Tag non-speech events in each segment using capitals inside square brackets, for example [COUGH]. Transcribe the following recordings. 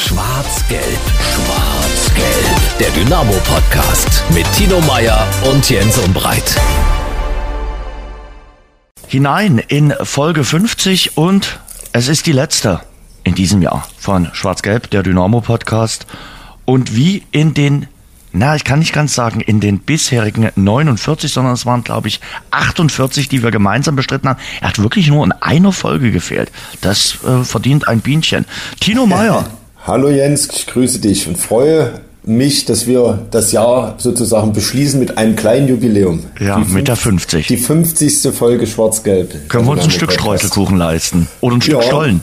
Schwarz-Gelb, Schwarz-Gelb. Der Dynamo-Podcast mit Tino Meyer und Jens Umbreit. Hinein in Folge 50 und es ist die letzte in diesem Jahr von Schwarz-Gelb, der Dynamo-Podcast. Und wie in den na, ich kann nicht ganz sagen, in den bisherigen 49, sondern es waren, glaube ich, 48, die wir gemeinsam bestritten haben. Er hat wirklich nur in einer Folge gefehlt. Das äh, verdient ein Bienchen. Tino [LAUGHS] Meyer. Hallo Jens, ich grüße dich und freue mich, dass wir das Jahr sozusagen beschließen mit einem kleinen Jubiläum. Ja, die mit der 50. Die 50. Folge Schwarz-Gelb. Können wir uns ein Stück Streuselkuchen leisten? Oder ein Stück Ja. Stollen?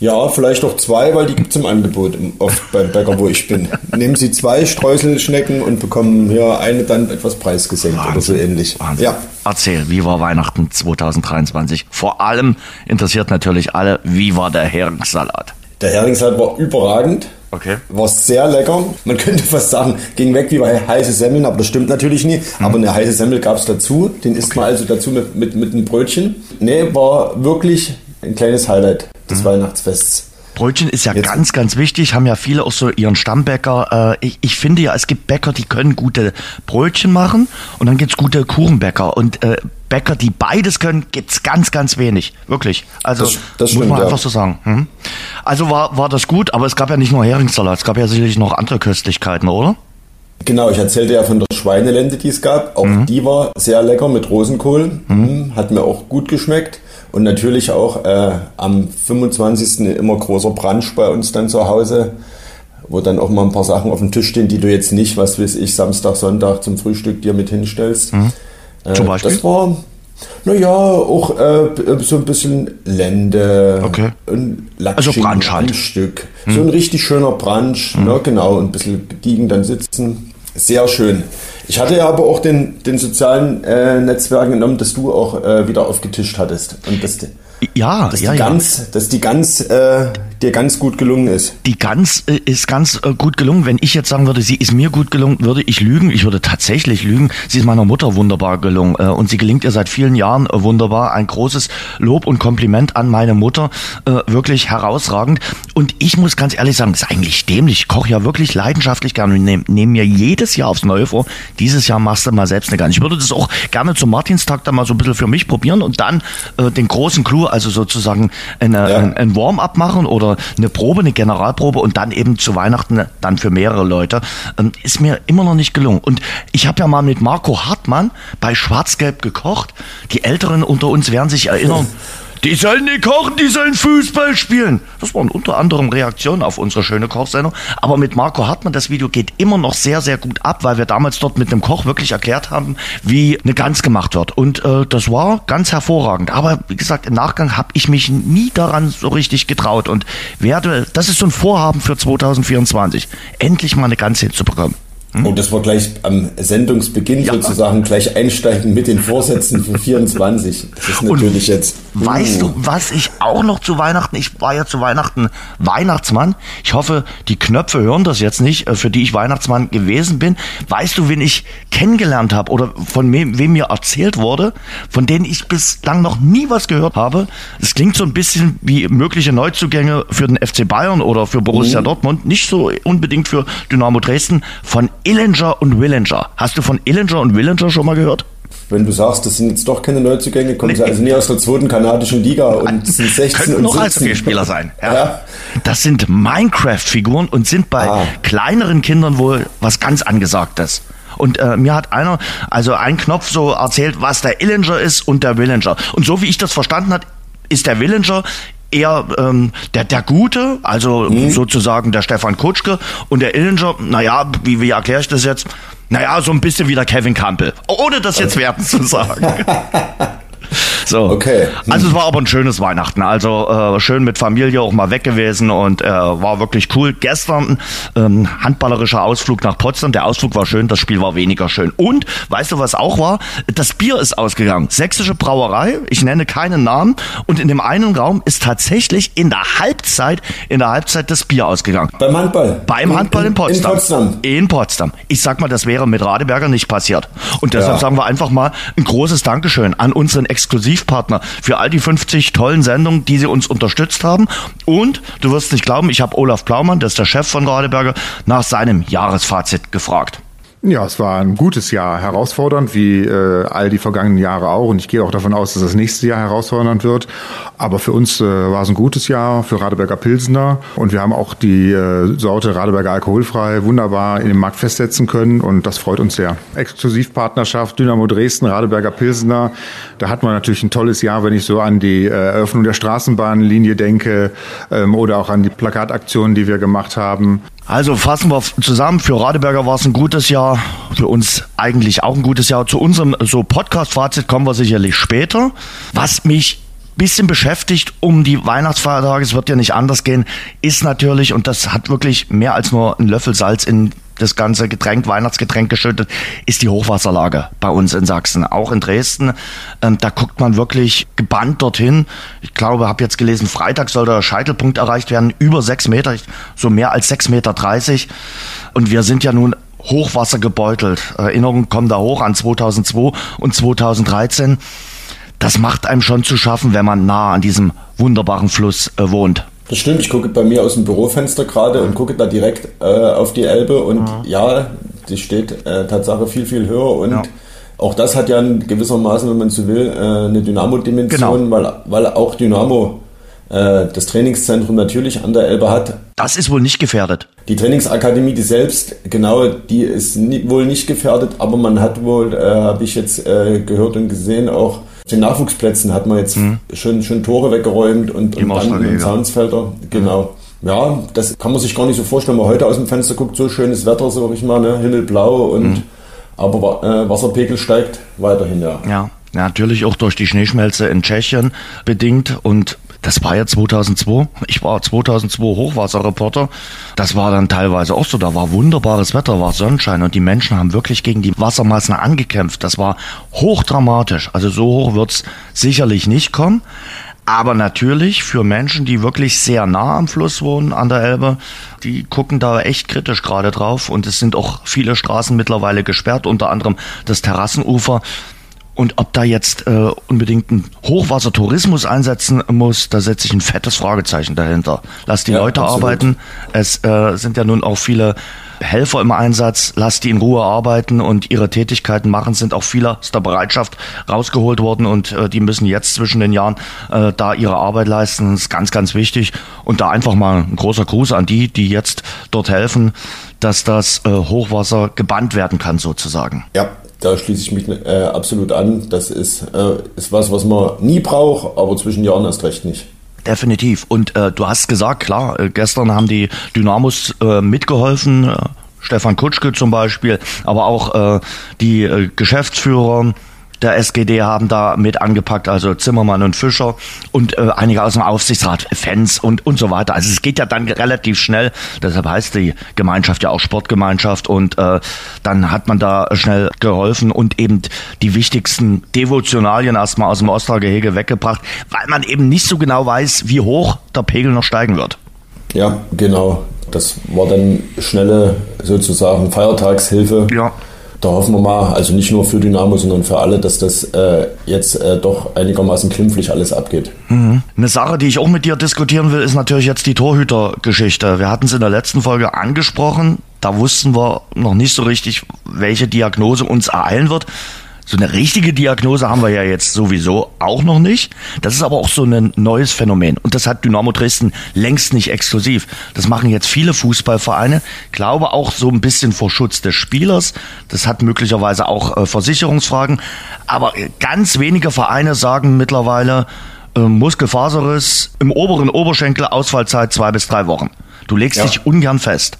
Ja, vielleicht auch zwei, weil die gibt es im Angebot oft beim Bäcker, wo ich bin. [LAUGHS] Nehmen Sie zwei Streuselschnecken und bekommen hier eine dann etwas preisgesenkt oder so ähnlich. Wahnsinn. Ja, Erzähl, wie war Weihnachten 2023? Vor allem interessiert natürlich alle, wie war der Heringssalat? Der Heringssalat war überragend. Okay. War sehr lecker. Man könnte fast sagen, ging weg wie bei heiße Semmeln, aber das stimmt natürlich nie. Mhm. Aber eine heiße Semmel gab es dazu. Den isst man also dazu mit, mit, mit einem Brötchen. Nee, war wirklich ein kleines Highlight des Mhm. Weihnachtsfests. Brötchen ist ja Jetzt- ganz, ganz wichtig, haben ja viele auch so ihren Stammbäcker. Äh, ich, ich finde ja, es gibt Bäcker, die können gute Brötchen machen und dann gibt's gute Kuchenbäcker. Und äh, Bäcker, die beides können, gibt's ganz, ganz wenig. Wirklich. Also Das- das muss stimmt, man ja. einfach so sagen. Hm? Also war, war das gut, aber es gab ja nicht nur Heringssalat, es gab ja sicherlich noch andere Köstlichkeiten, oder? Genau, ich erzählte ja von der Schweinelende, die es gab. Auch Mhm. die war sehr lecker mit Rosenkohl. Mhm. Hat mir auch gut geschmeckt. Und natürlich auch äh, am 25. immer großer Brunch bei uns dann zu Hause, wo dann auch mal ein paar Sachen auf dem Tisch stehen, die du jetzt nicht, was weiß ich, Samstag, Sonntag zum Frühstück dir mit hinstellst. Äh, Mhm. Zum Beispiel? Das war, naja, auch äh, b- so ein bisschen Lende. Okay. Und Also Latsching Brunch halt. am Stück. So ein richtig schöner Brunch, ne, genau, und ein bisschen gediegen dann sitzen. Sehr schön. Ich hatte ja aber auch den, den sozialen äh, Netzwerken genommen, dass du auch äh, wieder aufgetischt hattest. Und dass, die- Ja, dass ja, die ja. ganz, dass die ganz äh, dir ganz gut gelungen ist. Die ganz äh, ist ganz äh, gut gelungen. Wenn ich jetzt sagen würde, sie ist mir gut gelungen, würde ich lügen. Ich würde tatsächlich lügen. Sie ist meiner Mutter wunderbar gelungen äh, und sie gelingt ihr seit vielen Jahren äh, wunderbar. Ein großes Lob und Kompliment an meine Mutter, äh, wirklich herausragend. Und ich muss ganz ehrlich sagen, das ist eigentlich dämlich. Ich koche ja wirklich leidenschaftlich gerne und nehme nehm mir jedes Jahr aufs Neue vor. Dieses Jahr machst du mal selbst eine Gans. Ich würde das auch gerne zum Martinstag dann mal so ein bisschen für mich probieren und dann äh, den großen Clou, also sozusagen eine, Ja. ein, ein Warm-up machen oder eine Probe, eine Generalprobe und dann eben zu Weihnachten dann für mehrere Leute, ähm, ist mir immer noch nicht gelungen. Und ich habe ja mal mit Marco Hartmann bei Schwarz-Gelb gekocht. Die Älteren unter uns werden sich erinnern. [LAUGHS] Die sollen nicht kochen, die sollen Fußball spielen. Das waren unter anderem Reaktionen auf unsere schöne Kochsendung. Aber mit Marco Hartmann, das Video geht immer noch sehr, sehr gut ab, weil wir damals dort mit einem Koch wirklich erklärt haben, wie eine Gans gemacht wird. Und äh, das war ganz hervorragend. Aber wie gesagt, im Nachgang habe ich mich nie daran so richtig getraut und werde, das ist so ein Vorhaben für 2024, endlich mal eine Gans hinzubekommen. Und das war gleich am Sendungsbeginn Ja. sozusagen gleich einsteigen mit den Vorsätzen für 24. Das ist natürlich jetzt. Weißt Uh. du, was ich auch noch zu Weihnachten, ich war ja zu Weihnachten Weihnachtsmann. Ich hoffe, die Knöpfe hören das jetzt nicht, äh, für die ich Weihnachtsmann gewesen bin. Weißt du, wen ich kennengelernt habe oder von wem, wem mir erzählt wurde, von denen ich bislang noch nie was gehört habe? Es klingt so ein bisschen wie mögliche Neuzugänge für den FC Bayern oder für Borussia Dortmund, nicht so unbedingt für Dynamo Dresden, von Illinger und Willinger. Hast du von Illinger und Willinger schon mal gehört? Wenn du sagst, das sind jetzt doch keine Neuzugänge, kommen sie also nie aus der zweiten kanadischen Liga und sind 16 Könnten und noch 17. Eishockeyspieler sein. Ja. Ja. Das sind Minecraft-Figuren und sind bei Ah. kleineren Kindern wohl was ganz Angesagtes. Und äh, mir hat einer, also ein Knopf so erzählt, was der Illinger ist und der Willinger. Und so wie ich das verstanden hat, ist der Willinger eher ähm, der, der Gute, also sozusagen der Stefan Kutschke und der Illinger, naja, wie, wie erkläre ich das jetzt? Naja, so ein bisschen wie der Kevin Campbell. Ohne das jetzt werten zu sagen. [LAUGHS] [LAUGHS] So. Okay. Hm. Also es war aber ein schönes Weihnachten. Also äh, schön mit Familie auch mal weg gewesen und äh, war wirklich cool. Gestern ähm, handballerischer Ausflug nach Potsdam. Der Ausflug war schön, das Spiel war weniger schön. Und weißt du, was auch war? Das Bier ist ausgegangen. Sächsische Brauerei, ich nenne keinen Namen. Und in dem einen Raum ist tatsächlich in der Halbzeit, in der Halbzeit das Bier ausgegangen. Beim Handball. Beim Handball in Potsdam. In Potsdam. In Potsdam. Ich sag mal, das wäre mit Radeberger nicht passiert. Und deshalb Ja. sagen wir einfach mal ein großes Dankeschön an unseren Exklusivpartner für all die 50 tollen Sendungen, die sie uns unterstützt haben. Und du wirst nicht glauben, ich habe Olaf Plaumann, das ist der Chef von Radeberger, nach seinem Jahresfazit gefragt. Ja, es war ein gutes Jahr, herausfordernd, wie äh, all die vergangenen Jahre auch. Und ich gehe auch davon aus, dass das nächste Jahr herausfordernd wird. Aber für uns äh, war es ein gutes Jahr, für Radeberger Pilsener. Und wir haben auch die äh, Sorte Radeberger Alkoholfrei wunderbar in den Markt festsetzen können. Und das freut uns sehr. Exklusivpartnerschaft Dynamo Dresden, Radeberger Pilsener. Da hat man natürlich ein tolles Jahr, wenn ich so an die äh, Eröffnung der Straßenbahnlinie denke ähm, oder auch an die Plakataktionen, die wir gemacht haben. Also fassen wir zusammen. Für Radeberger war es ein gutes Jahr, für uns eigentlich auch ein gutes Jahr. Zu unserem so Podcast-Fazit kommen wir sicherlich später. Was mich bisschen beschäftigt um die Weihnachtsfeiertage, es wird ja nicht anders gehen, ist natürlich, und das hat wirklich mehr als nur ein Löffel Salz in das ganze Getränk, Weihnachtsgetränk geschüttet, ist die Hochwasserlage bei uns in Sachsen, auch in Dresden. Ähm, da guckt man wirklich gebannt dorthin. Ich glaube, habe jetzt gelesen, Freitag soll der Scheitelpunkt erreicht werden, über sechs Meter, so mehr als sechs Meter dreißig. Und wir sind ja nun Hochwasser gebeutelt. Erinnerungen kommen da hoch an 2002 und 2013. Das macht einem schon zu schaffen, wenn man nah an diesem wunderbaren Fluss äh, wohnt. Das stimmt, ich gucke bei mir aus dem Bürofenster gerade und gucke da direkt äh, auf die Elbe und mhm. ja, die steht äh, Tatsache viel, viel höher und ja. auch das hat ja in gewissermaßen, wenn man so will, äh, eine Dynamo-Dimension, genau. weil, weil auch Dynamo äh, das Trainingszentrum natürlich an der Elbe hat. Das ist wohl nicht gefährdet. Die Trainingsakademie, die selbst, genau, die ist nie, wohl nicht gefährdet, aber man hat wohl, äh, habe ich jetzt äh, gehört und gesehen, auch den Nachwuchsplätzen hat man jetzt mhm. schon, schon Tore weggeräumt und, und Banden und Soundsfelder. Genau. Mhm. Ja, das kann man sich gar nicht so vorstellen, wenn man heute aus dem Fenster guckt, so schönes Wetter, sag ich mal, ne? Himmelblau und mhm. aber äh, Wasserpegel steigt weiterhin, ja. Ja. Natürlich auch durch die Schneeschmelze in Tschechien bedingt und das war ja 2002. Ich war 2002 Hochwasserreporter. Das war dann teilweise auch so. Da war wunderbares Wetter, war Sonnenschein und die Menschen haben wirklich gegen die Wassermassen angekämpft. Das war hochdramatisch. Also so hoch wird's sicherlich nicht kommen. Aber natürlich für Menschen, die wirklich sehr nah am Fluss wohnen, an der Elbe, die gucken da echt kritisch gerade drauf. Und es sind auch viele Straßen mittlerweile gesperrt, unter anderem das Terrassenufer. Und ob da jetzt äh, unbedingt ein Hochwassertourismus einsetzen muss, da setze ich ein fettes Fragezeichen dahinter. Lass die ja, Leute absolut. arbeiten. Es äh, sind ja nun auch viele Helfer im Einsatz. Lass die in Ruhe arbeiten und ihre Tätigkeiten machen. Sind auch viele aus der Bereitschaft rausgeholt worden und äh, die müssen jetzt zwischen den Jahren äh, da ihre Arbeit leisten. Das ist ganz, ganz wichtig. Und da einfach mal ein großer Gruß an die, die jetzt dort helfen, dass das äh, Hochwasser gebannt werden kann sozusagen. Ja, da schließe ich mich äh, absolut an. Das ist, äh, ist was, was man nie braucht, aber zwischen Jahren erst recht nicht. Definitiv. Und äh, du hast gesagt, klar, äh, gestern haben die Dynamos äh, mitgeholfen. Äh, Stefan Kutschke zum Beispiel, aber auch die Geschäftsführer der SGD haben da mit angepackt, also Zimmermann und Fischer und äh, einige aus dem Aufsichtsrat, Fans und, und so weiter. Also es geht ja dann relativ schnell, deshalb heißt die Gemeinschaft ja auch Sportgemeinschaft und äh, dann hat man da schnell geholfen und eben die wichtigsten Devotionalien erstmal aus dem Ostergehege weggebracht, weil man eben nicht so genau weiß, wie hoch der Pegel noch steigen wird. Ja, genau. Das war dann schnelle sozusagen Feiertagshilfe. Ja da hoffen wir mal, also nicht nur für Dynamo, sondern für alle, dass das äh, jetzt äh, doch einigermaßen klimpflich alles abgeht. Mhm. Eine Sache, die ich auch mit dir diskutieren will, ist natürlich jetzt die Torhütergeschichte. Wir hatten es in der letzten Folge angesprochen. Da wussten wir noch nicht so richtig, welche Diagnose uns ereilen wird. So eine richtige Diagnose haben wir ja jetzt sowieso auch noch nicht. Das ist aber auch so ein neues Phänomen. Und das hat Dynamo Dresden längst nicht exklusiv. Das machen jetzt viele Fußballvereine. Glaube auch so ein bisschen vor Schutz des Spielers. Das hat möglicherweise auch äh, Versicherungsfragen. Aber ganz wenige Vereine sagen mittlerweile, äh, Muskelfaserriss im oberen Oberschenkel, Ausfallzeit zwei bis drei Wochen. Du legst ja. dich ungern fest.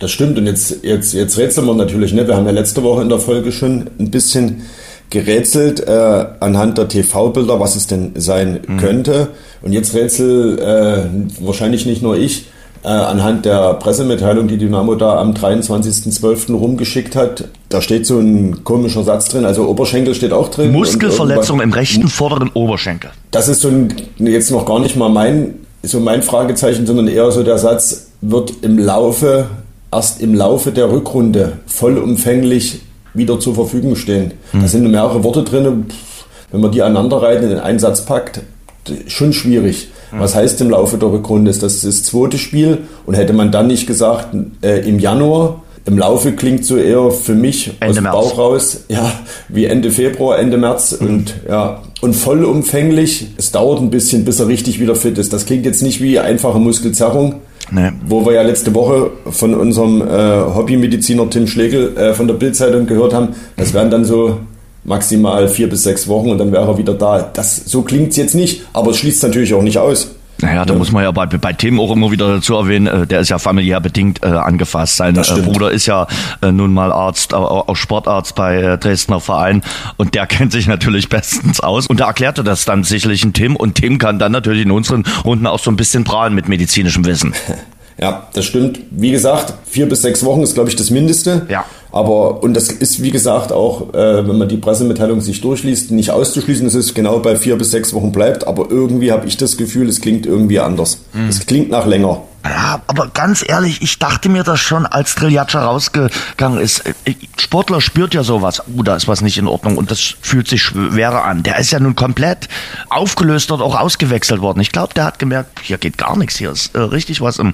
Das stimmt. Und jetzt, jetzt, jetzt rätseln wir natürlich, ne? Wir haben ja letzte Woche in der Folge schon ein bisschen gerätselt äh, anhand der TV-Bilder, was es denn sein mhm. könnte. Und jetzt rätsel äh, wahrscheinlich nicht nur ich, äh, anhand der Pressemitteilung, die Dynamo da am 23.12. rumgeschickt hat. Da steht so ein komischer Satz drin, also Oberschenkel steht auch drin. Muskelverletzung im rechten vorderen Oberschenkel. Das ist so ein, jetzt noch gar nicht mal mein, so mein Fragezeichen, sondern eher so der Satz, wird im Laufe, erst im Laufe der Rückrunde vollumfänglich wieder zur Verfügung stehen. Hm. Da sind mehrere Worte drin. wenn man die aneinanderreiht in den Einsatz packt, schon schwierig. Was heißt im Laufe der Rückrunde? Ist das das zweite Spiel? Und hätte man dann nicht gesagt, äh, im Januar, im Laufe klingt so eher für mich Ende aus dem März. Bauch raus, ja, wie Ende Februar, Ende März und ja, und vollumfänglich. Es dauert ein bisschen, bis er richtig wieder fit ist. Das klingt jetzt nicht wie einfache Muskelzerrung, Nee. wo wir ja letzte Woche von unserem äh, Hobbymediziner Tim Schlegel äh, von der Bildzeitung gehört haben. Das wären dann so maximal vier bis sechs Wochen und dann wäre er wieder da. Das so klingt's jetzt nicht, aber es schließt natürlich auch nicht aus. Naja, da muss man ja bei, bei Tim auch immer wieder dazu erwähnen, äh, der ist ja familiär bedingt äh, angefasst. Sein äh. Bruder ist ja äh, nun mal Arzt, auch Sportarzt bei äh, Dresdner Verein und der [LAUGHS] kennt sich natürlich bestens aus. Und da erklärte das dann sicherlich ein Tim und Tim kann dann natürlich in unseren Runden auch so ein bisschen prahlen mit medizinischem Wissen. [LAUGHS] Ja, das stimmt. Wie gesagt, vier bis sechs Wochen ist, glaube ich, das Mindeste. Ja. Aber, und das ist, wie gesagt, auch, äh, wenn man die Pressemitteilung sich durchliest, nicht auszuschließen, dass es genau bei vier bis sechs Wochen bleibt. Aber irgendwie habe ich das Gefühl, es klingt irgendwie anders. Es klingt nach länger. Ja, aber ganz ehrlich, ich dachte mir das schon, als Triljatscha rausgegangen ist. Äh, Sportler spürt ja sowas. Uh, da ist was nicht in Ordnung und das fühlt sich schwerer an. Der ist ja nun komplett aufgelöst und auch ausgewechselt worden. Ich glaube, der hat gemerkt, hier geht gar nichts. Hier ist äh, richtig was im,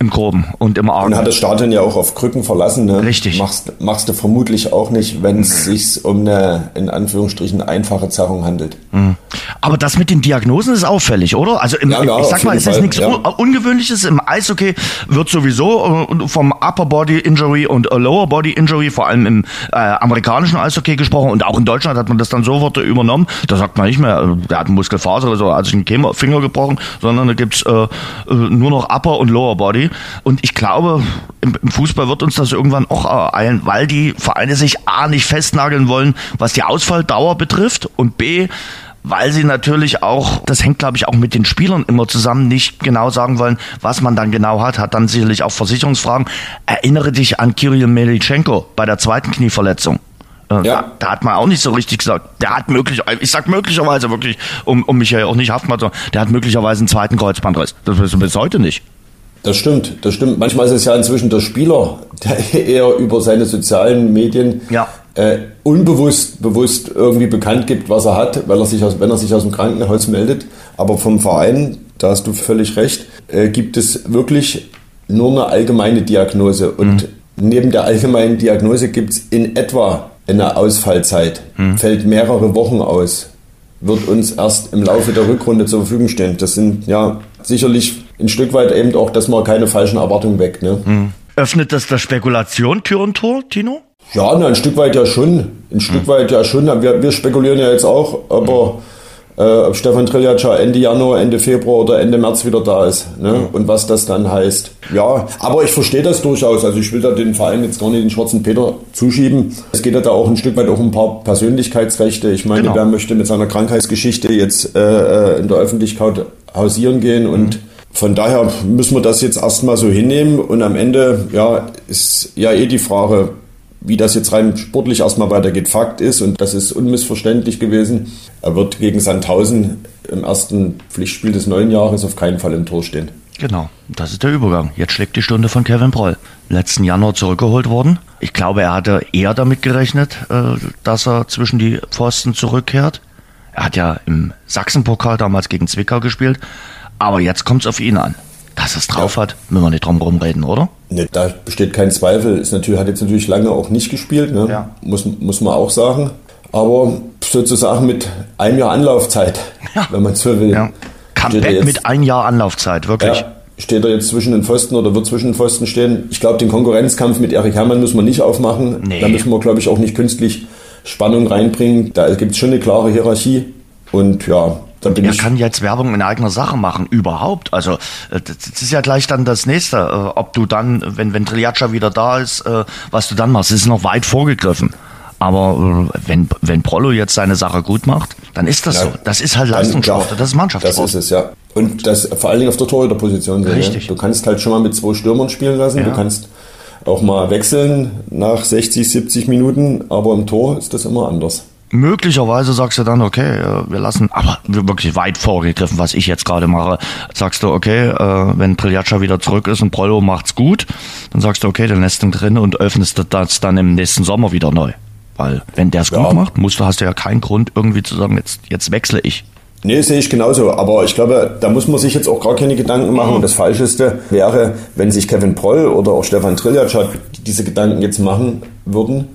im Groben und im Argen. Und hat das Stadion ja auch auf Krücken verlassen. Ne? Richtig. Machst, machst du vermutlich auch nicht, wenn es sich um eine, in Anführungsstrichen, einfache Zerrung handelt. Aber das mit den Diagnosen ist auffällig, oder? Also im, Ja, ja, ich sag mal, es ist nichts ja. Un Ungewöhnliches. Im Eishockey wird sowieso äh, vom Upper Body Injury und äh, Lower Body Injury, vor allem im äh, amerikanischen Eishockey gesprochen und auch in Deutschland hat man das dann sofort übernommen. Da sagt man nicht mehr, äh, der hat Muskelfaser oder so, hat sich einen Finger gebrochen, sondern da gibt's äh, nur noch Upper und Lower Body. Und ich glaube, im, im Fußball wird uns das irgendwann auch ereilen, weil die Vereine sich A nicht festnageln wollen, was die Ausfalldauer betrifft und B weil sie natürlich auch, das hängt glaube ich auch mit den Spielern immer zusammen, nicht genau sagen wollen, was man dann genau hat, hat dann sicherlich auch Versicherungsfragen. Erinnere dich an Kirill Melitschenko bei der zweiten Knieverletzung. Äh, Ja. Da, da hat man auch nicht so richtig gesagt, der hat möglich, ich sag möglicherweise wirklich, um, um mich ja auch nicht haftmachen, zu machen, der hat möglicherweise einen zweiten Kreuzbandriss. Das wissen wir bis heute nicht. Das stimmt, das stimmt. Manchmal ist es ja inzwischen der Spieler, der [LAUGHS] eher über seine sozialen Medien Ja. äh, unbewusst bewusst irgendwie bekannt gibt, was er hat, weil er sich aus, wenn er sich aus dem Krankenhaus meldet. Aber vom Verein, da hast du völlig recht, äh, gibt es wirklich nur eine allgemeine Diagnose. Und neben der allgemeinen Diagnose gibt es in etwa eine Ausfallzeit, fällt mehrere Wochen aus wird uns erst im Laufe der Rückrunde zur Verfügung stehen. Das sind ja sicherlich ein Stück weit eben auch, dass man keine falschen Erwartungen weckt. Ne? Öffnet das der Spekulation Tür und Tor, Tino? Ja, na, ein Stück weit ja schon. Ein Stück weit ja schon. Wir, wir spekulieren ja jetzt auch, aber äh, ob Stefan Triljatscha Ende Januar, Ende Februar oder Ende März wieder da ist. Ne? Und was das dann heißt. Ja, aber ich verstehe das durchaus. Also ich will da den Verein jetzt gar nicht den schwarzen Peter zuschieben. Es geht ja da auch ein Stück weit auch um ein paar Persönlichkeitsrechte. Ich meine, Genau. wer möchte mit seiner Krankheitsgeschichte jetzt äh, äh, in der Öffentlichkeit hausieren gehen und von daher müssen wir das jetzt erstmal so hinnehmen und am Ende ja, ist ja eh die Frage, wie das jetzt rein sportlich erstmal weitergeht. Fakt ist, und das ist unmissverständlich gewesen, er wird gegen Sandhausen im ersten Pflichtspiel des neuen Jahres auf keinen Fall im Tor stehen. Genau, das ist der Übergang. Jetzt schlägt die Stunde von Kevin Broll. Letzten Januar zurückgeholt worden. Ich glaube, er hatte eher damit gerechnet, äh, dass er zwischen die Pfosten zurückkehrt. Er hat ja im Sachsenpokal damals gegen Zwickau gespielt. Aber jetzt kommt es auf ihn an. Dass er es drauf hat, müssen wir nicht drum rumreden, oder? Ne, da besteht kein Zweifel. Ist natürlich, hat jetzt natürlich lange auch nicht gespielt, ne? Ja. muss, muss man auch sagen. Aber sozusagen mit einem Jahr Anlaufzeit, Ja. wenn man so will. Ja. Comeback mit ein Jahr Anlaufzeit, wirklich. Ja, steht er jetzt zwischen den Pfosten oder wird zwischen den Pfosten stehen? Ich glaube, den Konkurrenzkampf mit Erik Herrmann muss man nicht aufmachen. Nee. Da müssen wir, glaube ich, auch nicht künstlich Spannung reinbringen. Da gibt es schon eine klare Hierarchie. Und ja, da bin Er kann jetzt Werbung in eigener Sache machen, überhaupt. Also äh, das ist ja gleich dann das nächste, äh, ob du dann, wenn wenn Triaca wieder da ist, äh, was du dann machst, das ist noch weit vorgegriffen. Aber wenn wenn Prollo jetzt seine Sache gut macht, dann ist das Ja, so. Das ist halt Leistungssport, das ist Mannschaftssport. Das ist es, ja. Und das vor allen Dingen auf der Torhüterposition. so, ne? Richtig. Du kannst halt schon mal mit zwei Stürmern spielen lassen. Ja. Du kannst auch mal wechseln nach 60, 70 Minuten. Aber im Tor ist das immer anders. Möglicherweise sagst du dann, okay, äh, wir lassen, aber wirklich weit vorgegriffen, was ich jetzt gerade mache. Sagst du, okay, äh, wenn Triljaccia wieder zurück ist und Prollo macht's gut, dann sagst du, okay, dann lässt ihn drin und öffnest das dann im nächsten Sommer wieder neu. Weil wenn der es Ja. gut macht, musst du, hast du ja keinen Grund irgendwie zu sagen, jetzt, jetzt wechsle ich. Nee, sehe ich genauso. Aber ich glaube, da muss man sich jetzt auch gar keine Gedanken machen. Und das Falscheste wäre, wenn sich Kevin Proll oder auch Stefan Triljac diese Gedanken jetzt machen würden.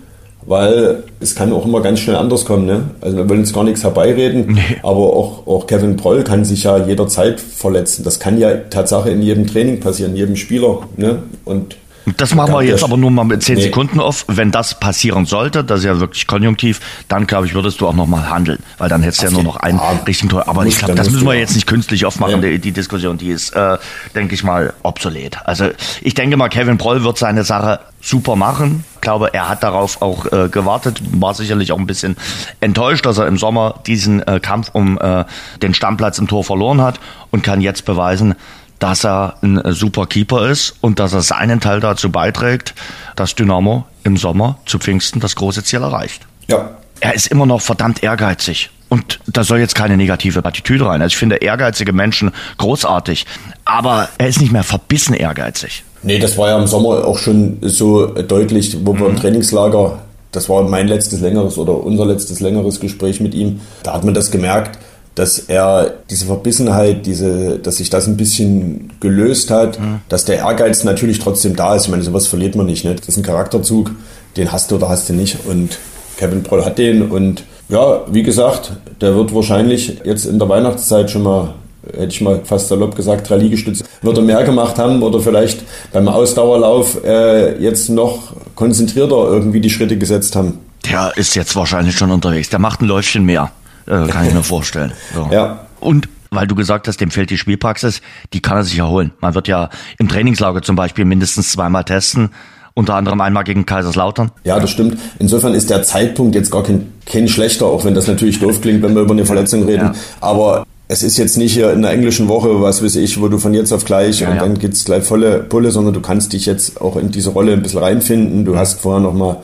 Weil es kann auch immer ganz schnell anders kommen. Ne? Also wir wollen jetzt gar nichts herbeireden. Aber auch, auch Kevin Proll kann sich ja jederzeit verletzen. Das kann ja Tatsache in jedem Training passieren, jedem Spieler. Ne? Und Das machen wir Ja, jetzt aber nur mal mit 10 Nee. Sekunden auf. Wenn das passieren sollte, das ist ja wirklich konjunktiv, dann glaube ich, würdest du auch nochmal handeln. Weil dann hättest du ja nur noch einen Ja, richtigen Tor. Aber ich glaube, das müssen wir ja. jetzt nicht künstlich aufmachen, Nee. die, die Diskussion. Die ist, äh, denke ich mal, obsolet. Also ich denke mal, Kevin Proll wird seine Sache super machen. Ich glaube, er hat darauf auch äh, gewartet, war sicherlich auch ein bisschen enttäuscht, dass er im Sommer diesen äh, Kampf um äh, den Stammplatz im Tor verloren hat und kann jetzt beweisen, dass er ein super Keeper ist und dass er seinen Teil dazu beiträgt, dass Dynamo im Sommer zu Pfingsten das große Ziel erreicht. ja, Er ist immer noch verdammt ehrgeizig. Und da soll jetzt keine negative Attitüde rein. Also ich finde ehrgeizige Menschen großartig. Aber er ist nicht mehr verbissen ehrgeizig. Nee, das war ja im Sommer auch schon so deutlich, wo wir im Trainingslager, das war mein letztes längeres oder unser letztes längeres Gespräch mit ihm, da hat man das gemerkt, dass er diese Verbissenheit, diese, dass sich das ein bisschen gelöst hat, dass der Ehrgeiz natürlich trotzdem da ist. Ich meine, sowas verliert man nicht. Ne? Das ist ein Charakterzug, den hast du oder hast du nicht. Und Kevin Proll hat den. Und ja, wie gesagt, der wird wahrscheinlich jetzt in der Weihnachtszeit schon mal hätte ich mal fast salopp gesagt, drei Liegestütze, wird er mehr gemacht haben oder vielleicht beim Ausdauerlauf äh, jetzt noch konzentrierter irgendwie die Schritte gesetzt haben. Der ist jetzt wahrscheinlich schon unterwegs. Der macht ein Läufchen mehr. Äh, kann ich mir vorstellen. So. Ja. Und weil du gesagt hast, dem fehlt die Spielpraxis, die kann er sich erholen. Man wird ja im Trainingslager zum Beispiel mindestens zweimal testen. Unter anderem einmal gegen Kaiserslautern. Ja, das stimmt. Insofern ist der Zeitpunkt jetzt gar kein, kein schlechter, auch wenn das natürlich doof klingt, wenn wir über eine Verletzung reden. Ja. Aber es ist jetzt nicht hier in der englischen Woche, was weiß ich, wo du von jetzt auf gleich Ja, und ja. dann geht's gleich volle Pulle, sondern du kannst dich jetzt auch in diese Rolle ein bisschen reinfinden. Du hast vorher nochmal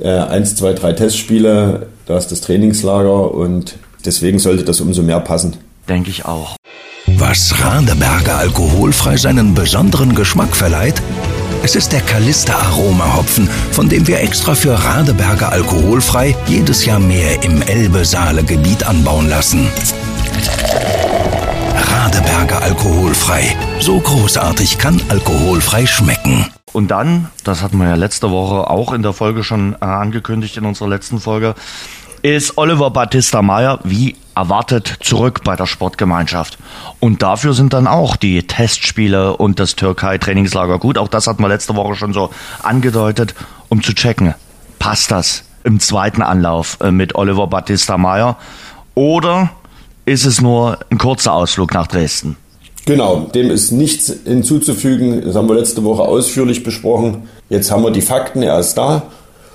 äh, eins, zwei, drei Testspiele, du hast das Trainingslager und deswegen sollte das umso mehr passen. Denke ich auch. Was Radeberger alkoholfrei seinen besonderen Geschmack verleiht? Es ist der Kalister Aroma Hopfen, von dem wir extra für Radeberger alkoholfrei jedes Jahr mehr im Elbe-Saale-Gebiet anbauen lassen. Radeberger alkoholfrei. So großartig kann alkoholfrei schmecken. Und dann, das hatten wir ja letzte Woche auch in der Folge schon äh, angekündigt, in unserer letzten Folge, ist Oliver Battista Meyer wie erwartet zurück bei der Sportgemeinschaft. Und dafür sind dann auch die Testspiele und das Türkei-Trainingslager gut. Auch das hatten wir letzte Woche schon so angedeutet, um zu checken, passt das im zweiten Anlauf äh, mit Oliver Battista Meyer oder ist es nur ein kurzer Ausflug nach Dresden? Genau, dem ist nichts hinzuzufügen. Das haben wir letzte Woche ausführlich besprochen. Jetzt haben wir die Fakten, er ist da.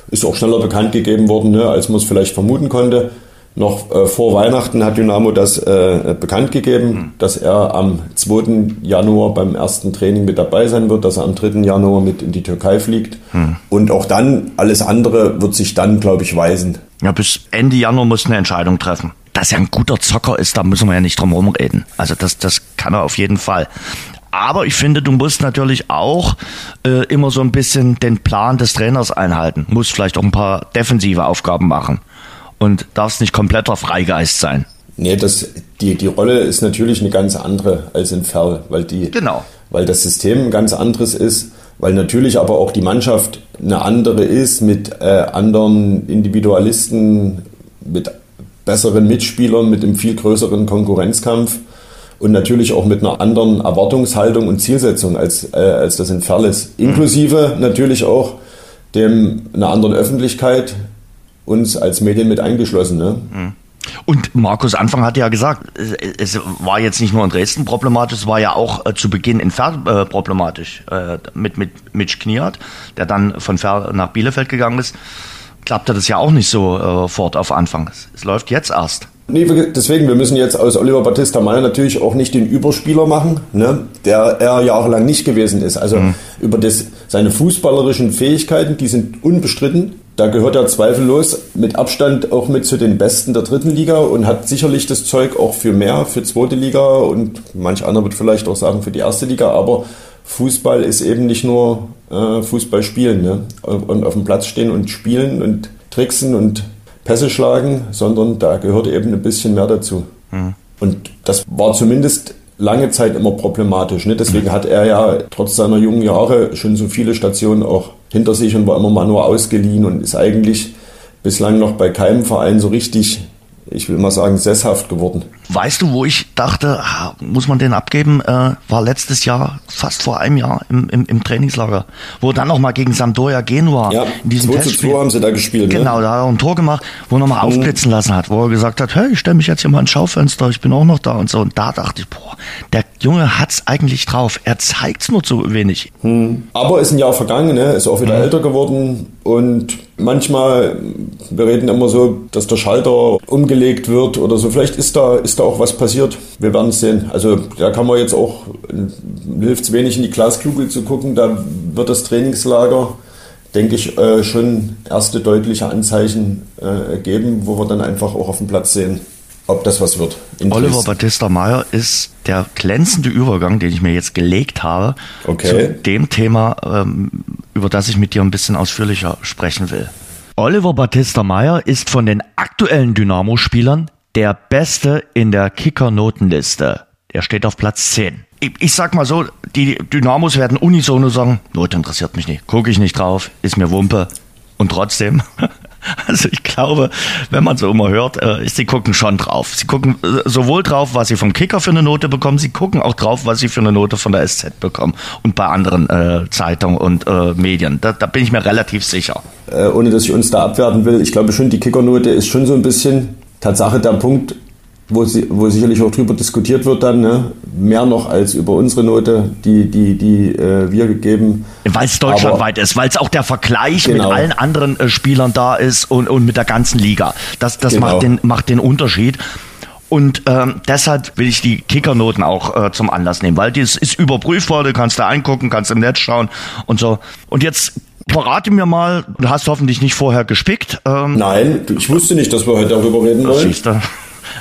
Ist auch schneller bekannt gegeben worden, ne, als man es vielleicht vermuten konnte. Noch äh, vor Weihnachten hat Dynamo das äh, bekannt gegeben, dass er am 2. Januar beim ersten Training mit dabei sein wird, dass er am 3. Januar mit in die Türkei fliegt. Und auch dann, alles andere wird sich dann, glaube ich, weisen. Ja, bis Ende Januar muss eine Entscheidung treffen. Dass er ein guter Zocker ist, da müssen wir ja nicht drum herum reden. Also das, das kann er auf jeden Fall. Aber ich finde, du musst natürlich auch äh, immer so ein bisschen den Plan des Trainers einhalten. Musst vielleicht auch ein paar defensive Aufgaben machen. Und darfst nicht kompletter Freigeist sein. Nee, das, die, die Rolle ist natürlich eine ganz andere als in Ferl, weil die, Genau. weil das System ein ganz anderes ist, weil natürlich aber auch die Mannschaft eine andere ist mit äh, anderen Individualisten, mit besseren Mitspielern, mit einem viel größeren Konkurrenzkampf und natürlich auch mit einer anderen Erwartungshaltung und Zielsetzung als, äh, als das in Ferl ist. Inklusive natürlich auch dem einer anderen Öffentlichkeit, uns als Medien mit eingeschlossen. Ne? Und Markus Anfang hat ja gesagt, es, es war jetzt nicht nur in Dresden problematisch, es war ja auch äh, zu Beginn in Ferl äh, problematisch äh, mit, mit Mitch Kniat, der dann von Ferl nach Bielefeld gegangen ist. Klappte das ja auch nicht so äh, fort auf Anfang. Es, läuft jetzt erst. Nee, deswegen, wir müssen jetzt aus Oliver Battista Meyer natürlich auch nicht den Überspieler machen, ne, der er jahrelang nicht gewesen ist. Also über das, seine fußballerischen Fähigkeiten, die sind unbestritten. Da gehört er zweifellos mit Abstand auch mit zu den Besten der dritten Liga und hat sicherlich das Zeug auch für mehr, für zweite Liga und manch einer wird vielleicht auch sagen für die erste Liga, aber Fußball ist eben nicht nur äh, Fußball spielen ne? und auf dem Platz stehen und spielen und tricksen und Pässe schlagen, sondern da gehört eben ein bisschen mehr dazu. Mhm. Und das war zumindest lange Zeit immer problematisch. Ne? Deswegen hat er ja trotz seiner jungen Jahre schon so viele Stationen auch hinter sich und war immer mal nur ausgeliehen und ist eigentlich bislang noch bei keinem Verein so richtig ich will mal sagen, sesshaft geworden. Weißt du, wo ich dachte, muss man den abgeben, äh, war letztes Jahr, fast vor einem Jahr im, im, im Trainingslager, wo dann noch mal gegen Sampdoria Genua ja, in diesem 2 zu 2 haben sie da gespielt. Ne? Genau, ne? da hat er ein Tor gemacht, wo er nochmal mhm. aufblitzen lassen hat, wo er gesagt hat, hey, ich stelle mich jetzt hier mal ins Schaufenster, ich bin auch noch da und so. Und da dachte ich, boah, der Junge hat's eigentlich drauf, er zeigt's nur zu wenig. Mhm. Aber ist ein Jahr vergangen, ne? ist auch wieder mhm. älter geworden und manchmal, wir reden immer so, dass der Schalter umgelegt wird oder so. Vielleicht ist da, ist da auch was passiert. Wir werden es sehen. Also da kann man jetzt auch, hilft es wenig in die Glaskugel zu gucken. Da wird das Trainingslager, denke ich, äh, schon erste deutliche Anzeichen äh, geben, wo wir dann einfach auch auf dem Platz sehen ob das was wird. Oliver Battista Meyer ist der glänzende Übergang, den ich mir jetzt gelegt habe, okay. zu dem Thema, ähm, über das ich mit dir ein bisschen ausführlicher sprechen will. Oliver Battista Meyer ist von den aktuellen Dynamo-Spielern der Beste in der Kicker-Notenliste. Er steht auf Platz 10. Ich, ich, sag mal so, die Dynamos werden unisono sagen, Note interessiert mich nicht, gucke ich nicht drauf, ist mir Wumpe. Und trotzdem [LAUGHS] Also ich glaube, wenn man so immer hört, äh, sie gucken schon drauf. Sie gucken äh, sowohl drauf, was sie vom Kicker für eine Note bekommen, sie gucken auch drauf, was sie für eine Note von der SZ bekommen und bei anderen äh, Zeitungen und äh, Medien. Da, da, bin ich mir relativ sicher. Äh, ohne dass ich uns da abwerten will, ich glaube schon, die Kickernote ist schon so ein bisschen Tatsache der Punkt, wo, sie, wo sicherlich auch drüber diskutiert wird dann, ne? mehr noch als über unsere Note, die, die, die äh, wir gegeben. Weil es deutschlandweit ist, weil es auch der Vergleich genau. mit allen anderen äh, Spielern da ist und, und mit der ganzen Liga. Das, das genau. macht, den, macht den Unterschied. Und ähm, deshalb will ich die Kickernoten auch äh, zum Anlass nehmen, weil das ist überprüfbar, du kannst da eingucken, kannst im Netz schauen und so. Und jetzt verrate mir mal, du hast hoffentlich nicht vorher gespickt. Ähm, Nein, ich wusste nicht, dass wir heute darüber reden wollen.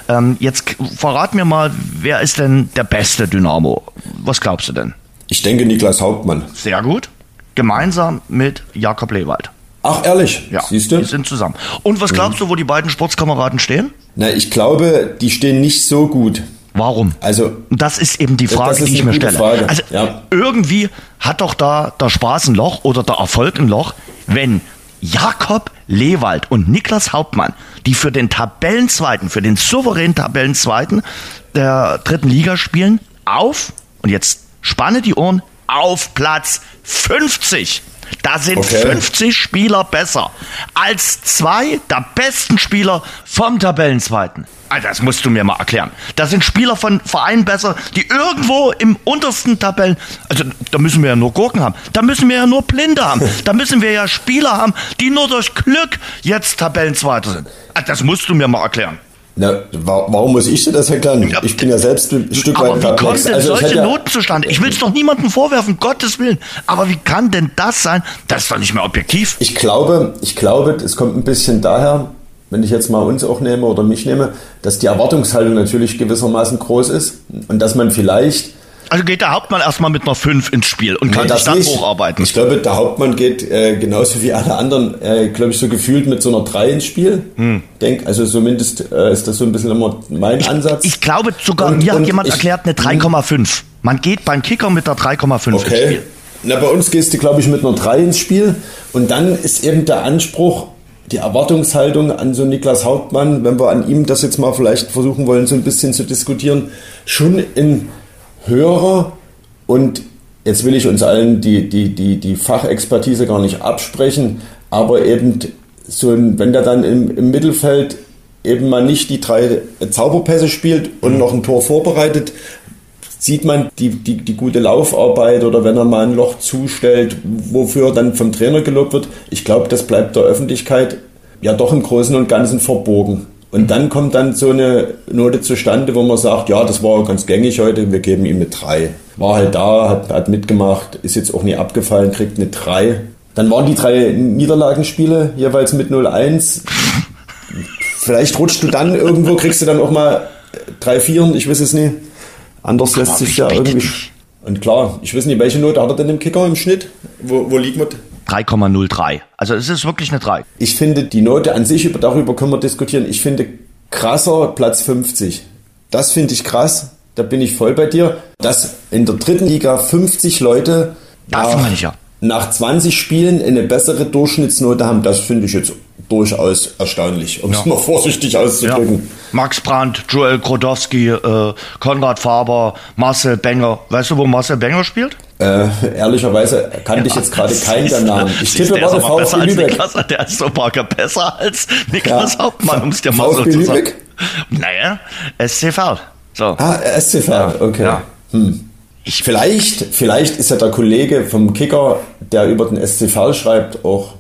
Ähm, jetzt verrat mir mal, wer ist denn der beste Dynamo? Was glaubst du denn? Ich denke Niklas Hauptmann. Sehr gut. Gemeinsam mit Jakob Lewald. Ach, ehrlich? Ja, Siehst du? die sind zusammen. Und was glaubst du, wo die beiden Sportskameraden stehen? Na, ich glaube, die stehen nicht so gut. Warum? Also, das ist eben die Frage, die ich mir stelle. Frage. Also, ja. irgendwie hat doch da der Spaß ein Loch oder der Erfolg ein Loch, wenn Jakob Lewald und Niklas Hauptmann, die für den Tabellenzweiten, für den souveränen Tabellenzweiten der dritten Liga spielen, auf, und jetzt spanne die Ohren, auf Platz 50. Da sind okay. 50 Spieler besser als zwei der besten Spieler vom Tabellenzweiten. Alter, das musst du mir mal erklären. Da sind Spieler von Vereinen besser, die irgendwo im untersten Tabellen, also da müssen wir ja nur Gurken haben, da müssen wir ja nur Blinde haben, [LAUGHS] da müssen wir ja Spieler haben, die nur durch Glück jetzt Tabellenzweiter sind. Also das musst du mir mal erklären. Na, warum muss ich dir das erklären? Ich bin ja selbst ein Stück aber weit wie kommen denn also solche ja Noten zustande? Ich will es doch niemandem vorwerfen, Gottes Willen. Aber wie kann denn das sein? Das ist doch nicht mehr objektiv. Ich glaube, ich glaube, es kommt ein bisschen daher, wenn ich jetzt mal uns auch nehme oder mich nehme, dass die Erwartungshaltung natürlich gewissermaßen groß ist und dass man vielleicht also geht der Hauptmann erstmal mit einer 5 ins Spiel und kann nee, sich dann nicht. hocharbeiten. Ich glaube, der Hauptmann geht äh, genauso wie alle anderen, äh, glaube ich, so gefühlt mit so einer 3 ins Spiel. Hm. Denk, also zumindest äh, ist das so ein bisschen immer mein ich, Ansatz. Ich glaube sogar, und, mir hat jemand ich, erklärt eine 3,5. Man geht beim Kicker mit der 3,5 okay. ins Spiel. Na, bei uns gehst du, glaube ich, mit einer 3 ins Spiel. Und dann ist eben der Anspruch, die Erwartungshaltung an so Niklas Hauptmann, wenn wir an ihm das jetzt mal vielleicht versuchen wollen, so ein bisschen zu diskutieren, schon in höherer und jetzt will ich uns allen die, die, die, die Fachexpertise gar nicht absprechen, aber eben so wenn der dann im, im Mittelfeld eben mal nicht die drei Zauberpässe spielt und noch ein Tor vorbereitet, sieht man die, die, die gute Laufarbeit oder wenn er mal ein Loch zustellt, wofür dann vom Trainer gelobt wird. Ich glaube, das bleibt der Öffentlichkeit ja doch im Großen und Ganzen verbogen. Und dann kommt dann so eine Note zustande, wo man sagt, ja, das war ganz gängig heute, wir geben ihm eine 3. War halt da, hat, hat mitgemacht, ist jetzt auch nie abgefallen, kriegt eine 3. Dann waren die drei Niederlagenspiele jeweils mit 0-1. Vielleicht rutscht du dann irgendwo, kriegst du dann auch mal 3 4 ich weiß es nicht. Anders lässt sich ja irgendwie. Und klar, ich weiß nicht, welche Note hat er denn im Kicker im Schnitt? Wo, wo liegt man? 3,03. Also es ist wirklich eine 3. Ich finde die Note an sich, darüber können wir diskutieren, ich finde krasser Platz 50. Das finde ich krass, da bin ich voll bei dir. Dass in der dritten Liga 50 Leute Das nach, ich ja. nach 20 Spielen eine bessere Durchschnittsnote haben, das finde ich jetzt durchaus erstaunlich, um es mal vorsichtig Ja. auszudrücken. Max Brandt, Joel Krodowski, äh, Konrad Faber, Marcel Benger. Weißt du, wo Marcel Benger spielt? Äh, ehrlicherweise kannte ich jetzt gerade [LAUGHS] keinen der Namen. Ich tippe, der besser VfB als Lübeck. Niklas, der ist so Parker besser als Niklas Ja. Hauptmann, um es dir mal so zu sagen. Naja, SC Verl. So. Ah, SC Verl, okay. Ja. Ich, vielleicht, vielleicht ist ja der Kollege vom Kicker, der über den SC Verl schreibt, auch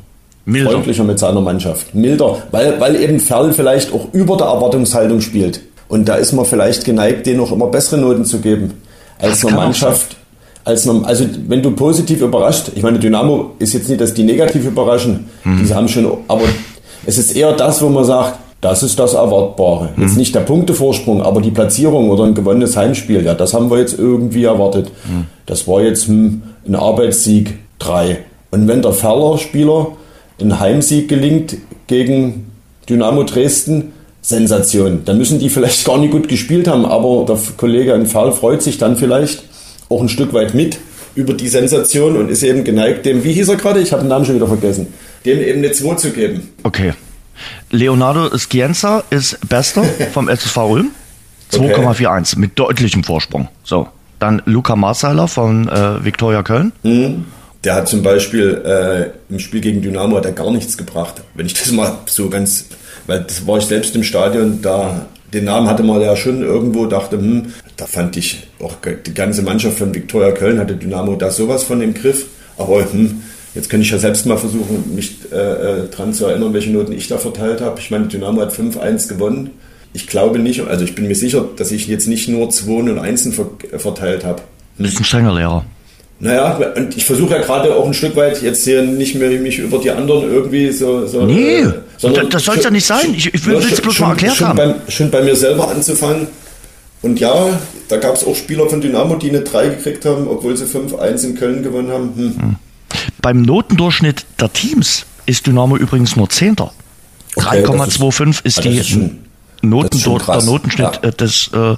Milder. freundlicher mit seiner Mannschaft. Milder, weil, weil eben Verl vielleicht auch über der Erwartungshaltung spielt. Und da ist man vielleicht geneigt, denen auch immer bessere Noten zu geben. Als eine Mannschaft. Als eine, also wenn du positiv überrascht, ich meine, Dynamo ist jetzt nicht, dass die negativ überraschen, Mhm. die haben schon, aber es ist eher das, wo man sagt, das ist das Erwartbare. Mhm. Jetzt nicht der Punktevorsprung, aber die Platzierung oder ein gewonnenes Heimspiel, ja, das haben wir jetzt irgendwie erwartet. Mhm. Das war jetzt hm, ein Arbeitssieg 3. Und wenn der Ferler-Spieler ein Heimsieg gelingt gegen Dynamo Dresden, Sensation. Dann müssen die vielleicht gar nicht gut gespielt haben, aber der Kollege in Fall freut sich dann vielleicht auch ein Stück weit mit über die Sensation und ist eben geneigt, dem, wie hieß er gerade? Ich habe den Namen schon wieder vergessen, dem eben eine 2 zu geben. Okay. Leonardo Scienza ist Bester [LAUGHS] vom SSV Ulm. 2,41 mit deutlichem Vorsprung. So. Dann Luca Marseiler von äh, Viktoria Köln. Der hat zum Beispiel äh, im Spiel gegen Dynamo hat er gar nichts gebracht. Wenn ich das mal so ganz, weil das war ich selbst im Stadion, da den Namen hatte man ja schon irgendwo, dachte, hm, da fand ich auch die ganze Mannschaft von Viktoria Köln hatte Dynamo da sowas von im Griff. Aber hm, jetzt könnte ich ja selbst mal versuchen, mich äh, äh, dran zu erinnern, welche Noten ich da verteilt habe. Ich meine, Dynamo hat 5-1 gewonnen. Ich glaube nicht, also ich bin mir sicher, dass ich jetzt nicht nur 2 und 1 ver verteilt habe. Ist ein strenger Lehrer. Naja, und ich versuche ja gerade auch ein Stück weit jetzt hier nicht mehr mich über die anderen irgendwie so. so Nee, äh, sondern das- das soll's ja nicht sein. Ich- ich will- Ja, schon- bloß mal erklärt schon haben. Beim, schon bei mir selber anzufangen. Und ja, da gab es auch Spieler von Dynamo, die eine 3 gekriegt haben, obwohl sie 5-1 in Köln gewonnen haben. Hm. Beim Notendurchschnitt der Teams ist Dynamo übrigens nur Zehnter. Okay, 3,25 ist ah, die ist schon- Noten ist der. Notenschnitt Ja. äh, des äh,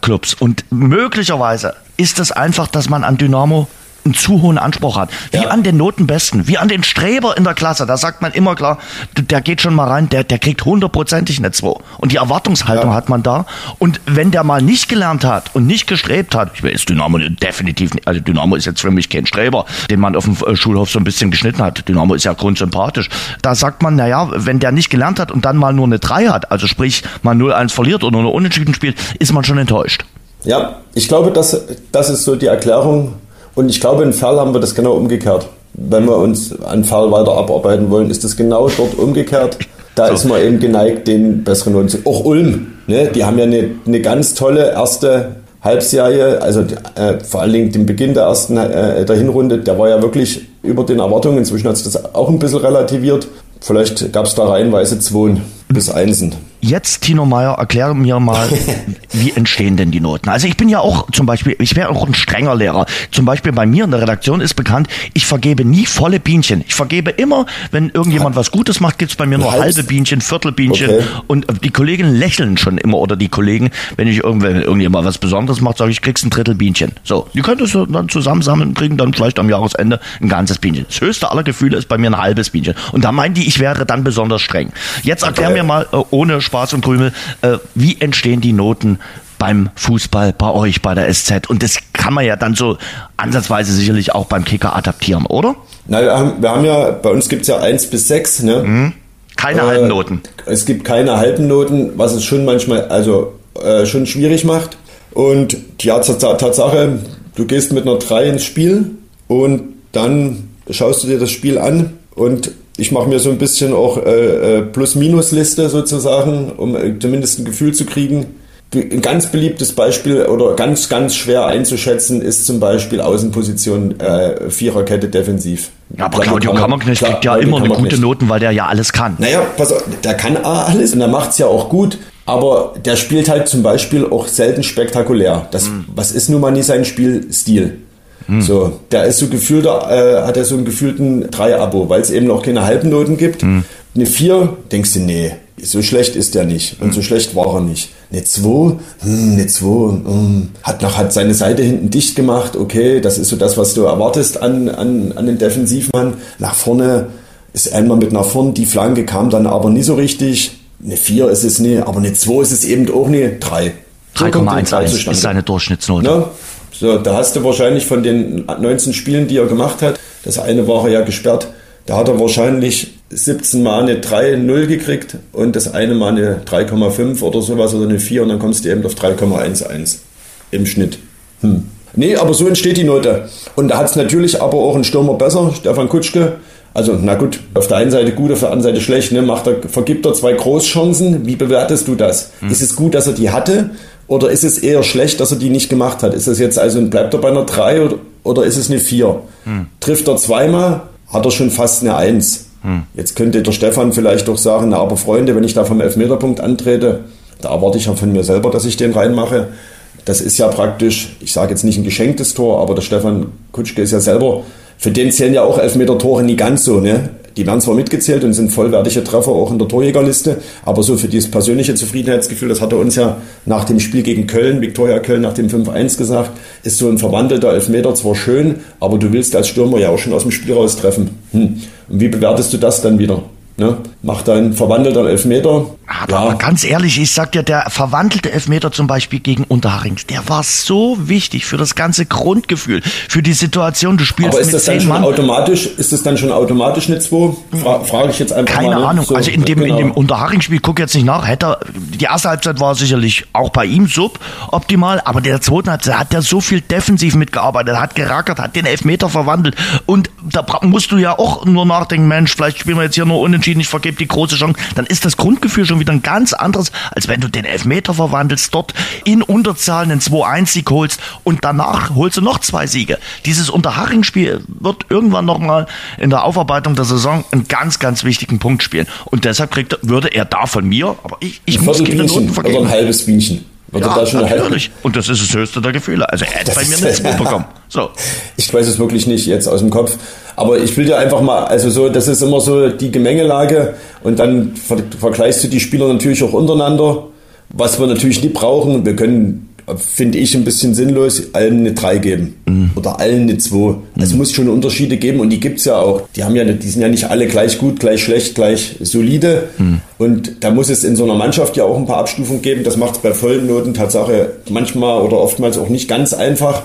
Clubs. Und möglicherweise ist es einfach, dass man an Dynamo einen zu hohen Anspruch hat. Wie Ja. an den Notenbesten, wie an den Streber in der Klasse. Da sagt man immer klar, der geht schon mal rein, der, der kriegt hundertprozentig eine 2. Und die Erwartungshaltung Ja. hat man da. Und wenn der mal nicht gelernt hat und nicht gestrebt hat, ich weiß, Dynamo definitiv nicht, also Dynamo ist jetzt für mich kein Streber, den man auf dem äh, Schulhof so ein bisschen geschnitten hat. Dynamo ist ja grundsympathisch. Da sagt man, naja, wenn der nicht gelernt hat und dann mal nur eine 3 hat, also sprich mal 0-1 verliert oder nur Unentschieden spielt, ist man schon enttäuscht. Ja, ich glaube, das, das ist so die Erklärung. Und ich glaube, in Ferl haben wir das genau umgekehrt. Wenn wir uns an Ferl weiter abarbeiten wollen, ist das genau dort umgekehrt. Da ist man eben geneigt, den besseren Noten zu. Auch Ulm, ne? die haben ja eine, eine ganz tolle erste Halbserie, also äh, vor allen Dingen den Beginn der ersten äh, der Hinrunde, der war ja wirklich über den Erwartungen. Inzwischen hat sich das auch ein bisschen relativiert. Vielleicht gab es da reihenweise Zweien bis Einsen. Jetzt, Tino Meyer, erklär mir mal, [LAUGHS] wie entstehen denn die Noten? Also ich bin ja auch zum Beispiel, ich wäre auch ein strenger Lehrer. Zum Beispiel bei mir in der Redaktion ist bekannt, ich vergebe nie volle Bienchen. Ich vergebe immer, wenn irgendjemand was Gutes macht, gibt's bei mir nur halbe Bienchen, Viertelbienchen. Okay. Und die Kollegen lächeln schon immer, oder die Kollegen, wenn ich irgendwer, wenn irgendjemand was Besonderes macht, sage ich, kriegst ein Drittel Bienchen. So, die könnt ihr dann zusammensammeln und kriegen dann vielleicht am Jahresende ein ganzes Bienchen. Das höchste aller Gefühle ist bei mir ein halbes Bienchen. Und da meinen die, ich wäre dann besonders streng. Jetzt erklär Okay. mir mal, äh, ohne Spaß und Krümel, äh, wie entstehen die Noten beim Fußball, bei euch, bei der SZ? Und das kann man ja dann so ansatzweise sicherlich auch beim Kicker adaptieren, oder? Na, wir haben, wir haben ja, bei uns gibt es ja 1 bis 6, ne? Keine Äh, halben Noten. Es gibt keine halben Noten, was es schon manchmal, also äh, schon schwierig macht. Und ja, Tats- Tatsache, du gehst mit einer 3 ins Spiel und dann schaust du dir das Spiel an und ich mache mir so ein bisschen auch äh, äh, Plus-Minus-Liste sozusagen, um äh, zumindest ein Gefühl zu kriegen. Ein ganz beliebtes Beispiel oder ganz, ganz schwer einzuschätzen ist zum Beispiel Außenposition äh, Viererkette defensiv. Aber Claudio Claudio Kammerknecht kriegt ja immer eine gute Noten, weil der ja alles kann. Naja, pass auf, der kann alles und der macht's ja auch gut, aber der spielt halt zum Beispiel auch selten spektakulär. Das, Mhm. Was ist nun mal nicht sein Spielstil? Hm. So, der ist so gefühlt, äh, hat er so einen gefühlten 3-Abo, weil es eben auch keine halben Noten gibt. Hm. Eine 4, denkst du, nee, so schlecht ist der nicht. Und hm. so schlecht war er nicht. Eine 2, hm, eine 2, hm. hat noch, hat seine Seite hinten dicht gemacht, okay, das ist so das, was du erwartest an, an, an den Defensivmann. Nach vorne ist einmal mit nach vorne, die Flanke kam dann aber nie so richtig. Eine 4 ist es nie, aber eine 2 ist es eben auch nie. 3. 3,11 ist seine Durchschnittsnote. Ne? So, da hast du wahrscheinlich von den 19 Spielen, die er gemacht hat, das eine war er ja gesperrt, da hat er wahrscheinlich 17 Mal eine 3,0 gekriegt und das eine Mal eine 3,5 oder sowas oder eine 4 und dann kommst du eben auf 3,11 im Schnitt. Hm. Nee, aber so entsteht die Note. Und da hat es natürlich aber auch ein Stürmer besser, Stefan Kutschke. Also, na gut, auf der einen Seite gut, auf der anderen Seite schlecht. Ne? Macht er, vergibt er zwei Großchancen. Wie bewertest du das? Hm. Ist es gut, dass er die hatte? Oder ist es eher schlecht, dass er die nicht gemacht hat? Ist das jetzt also, bleibt er bei einer 3 oder, oder ist es eine 4? Hm. Trifft er zweimal, hat er schon fast eine 1. Hm. Jetzt könnte der Stefan vielleicht doch sagen, na aber Freunde, wenn ich da vom Elfmeterpunkt antrete, da erwarte ich ja von mir selber, dass ich den reinmache. Das ist ja praktisch, ich sage jetzt nicht ein geschenktes Tor, aber der Stefan Kutschke ist ja selber, für den zählen ja auch Elfmeter-Tore nie ganz so. Ne? Die werden zwar mitgezählt und sind vollwertige Treffer auch in der Torjägerliste, aber so für dieses persönliche Zufriedenheitsgefühl, das hat er uns ja nach dem Spiel gegen Köln, Viktoria Köln, nach dem 5-1 gesagt, ist so ein verwandelter Elfmeter zwar schön, aber du willst als Stürmer ja auch schon aus dem Spiel raus treffen. Hm. Und wie bewertest du das dann wieder? Ne? Macht ein verwandelter Elfmeter. Aber, ja. ganz ehrlich, ich sag dir, der verwandelte Elfmeter zum Beispiel gegen Unterharings, der war so wichtig für das ganze Grundgefühl, für die Situation. Du spielst Aber ist mit das dann schon Mann. automatisch? Ist das dann schon automatisch eine 2? Fra Frage ich jetzt einfach Keine mal. Keine Ahnung. So, also in dem, genau. in dem Unterhaching-Spiel, guck jetzt nicht nach, hätte er, die erste Halbzeit war sicherlich auch bei ihm suboptimal, aber der zweiten Halbzeit hat er so viel defensiv mitgearbeitet, hat gerackert, hat den Elfmeter verwandelt und da musst du ja auch nur nachdenken, Mensch, vielleicht spielen wir jetzt hier nur unentschieden entschieden, ich vergebe die große Chance, dann ist das Grundgefühl schon wieder ein ganz anderes, als wenn du den Elfmeter verwandelst, dort in Unterzahl einen 2-1-Sieg holst und danach holst du noch zwei Siege. Dieses Unterhaching-Spiel wird irgendwann nochmal in der Aufarbeitung der Saison einen ganz, ganz wichtigen Punkt spielen. Und deshalb kriegt, würde er da von mir, aber ich, ich muss keine Noten vergeben. Oder ein halbes Bienchen. Wird ja, da schon natürlich. Und das ist das höchste der Gefühle. Also er hätte bei mir eine 2 bekommen. So. Ich weiß es wirklich nicht jetzt aus dem Kopf. Aber ich will dir einfach mal, also so, das ist immer so die Gemengelage und dann vergleichst du die Spieler natürlich auch untereinander. Was wir natürlich nie brauchen, wir können, finde ich, ein bisschen sinnlos, allen eine 3 geben. Mhm. Oder allen eine 2. Mhm. Es muss schon Unterschiede geben und die gibt es ja auch. Die haben ja, die sind ja nicht alle gleich gut, gleich schlecht, gleich solide. Mhm. Und da muss es in so einer Mannschaft ja auch ein paar Abstufungen geben. Das macht es bei vollen Noten Tatsache manchmal oder oftmals auch nicht ganz einfach.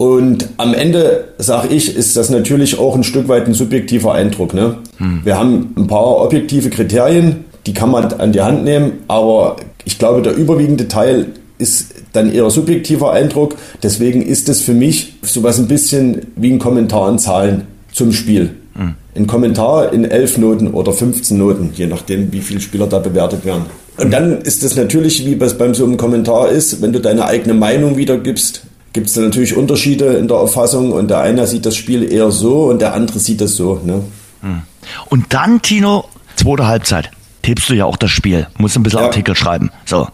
Und am Ende, sage ich, ist das natürlich auch ein Stück weit ein subjektiver Eindruck. Ne? Hm. Wir haben ein paar objektive Kriterien, die kann man an die Hand nehmen, aber ich glaube, der überwiegende Teil ist dann eher subjektiver Eindruck. Deswegen ist es für mich sowas ein bisschen wie ein Kommentar in Zahlen zum Spiel. Hm. Ein Kommentar in elf Noten oder 15 Noten, je nachdem, wie viele Spieler da bewertet werden. Und dann ist es natürlich, wie es beim so einem Kommentar ist, wenn du deine eigene Meinung wiedergibst, gibt es natürlich Unterschiede in der Auffassung und der eine sieht das Spiel eher so und der andere sieht das so. Ne? Hm. Und dann, Tino, zweite Halbzeit. Tippst du ja auch das Spiel, musst ein bisschen ja. Artikel schreiben. So.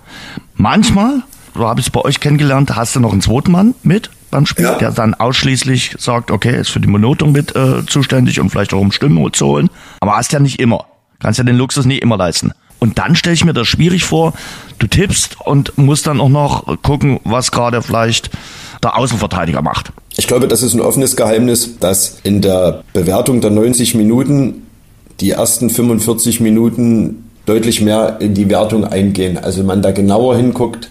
Manchmal, so habe ich es bei euch kennengelernt, hast du noch einen zweiten Mann mit beim Spiel, ja. der dann ausschließlich sagt, okay, ist für die Benotung mit äh, zuständig und vielleicht auch um Stimmen zu holen. Aber hast ja nicht immer. Kannst ja den Luxus nicht immer leisten. Und dann stelle ich mir das schwierig vor, du tippst und musst dann auch noch gucken, was gerade vielleicht der Außenverteidiger macht. Ich glaube, das ist ein offenes Geheimnis, dass in der Bewertung der 90 Minuten die ersten 45 Minuten deutlich mehr in die Wertung eingehen. Also man da genauer hinguckt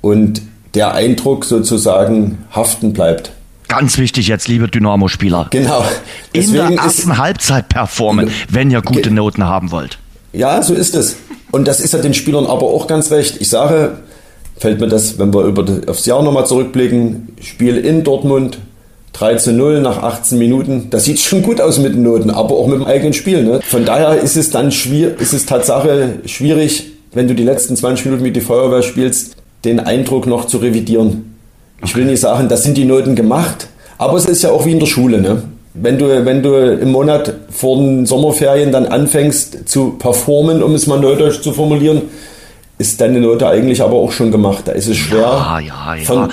und der Eindruck sozusagen haften bleibt. Ganz wichtig jetzt, liebe Dynamo-Spieler. Genau. Deswegen in der ersten Halbzeit performen, wenn ihr gute Noten haben wollt. Ja, so ist es. Und das ist ja den Spielern aber auch ganz recht. Ich sage, fällt mir das, wenn wir über das, aufs Jahr nochmal zurückblicken, Spiel in Dortmund, 13-0 nach 18 Minuten, das sieht schon gut aus mit den Noten, aber auch mit dem eigenen Spiel. Ne? Von daher ist es dann schwierig, ist es Tatsache schwierig, wenn du die letzten 20 Minuten mit die Feuerwehr spielst, den Eindruck noch zu revidieren. Ich will nicht sagen, das sind die Noten gemacht, aber es ist ja auch wie in der Schule. Ne? Wenn du, wenn du im Monat vor den Sommerferien dann anfängst zu performen, um es mal neudeutsch zu formulieren, ist deine Note eigentlich aber auch schon gemacht. Da ist es schwer. Ja, ja, ja. Von,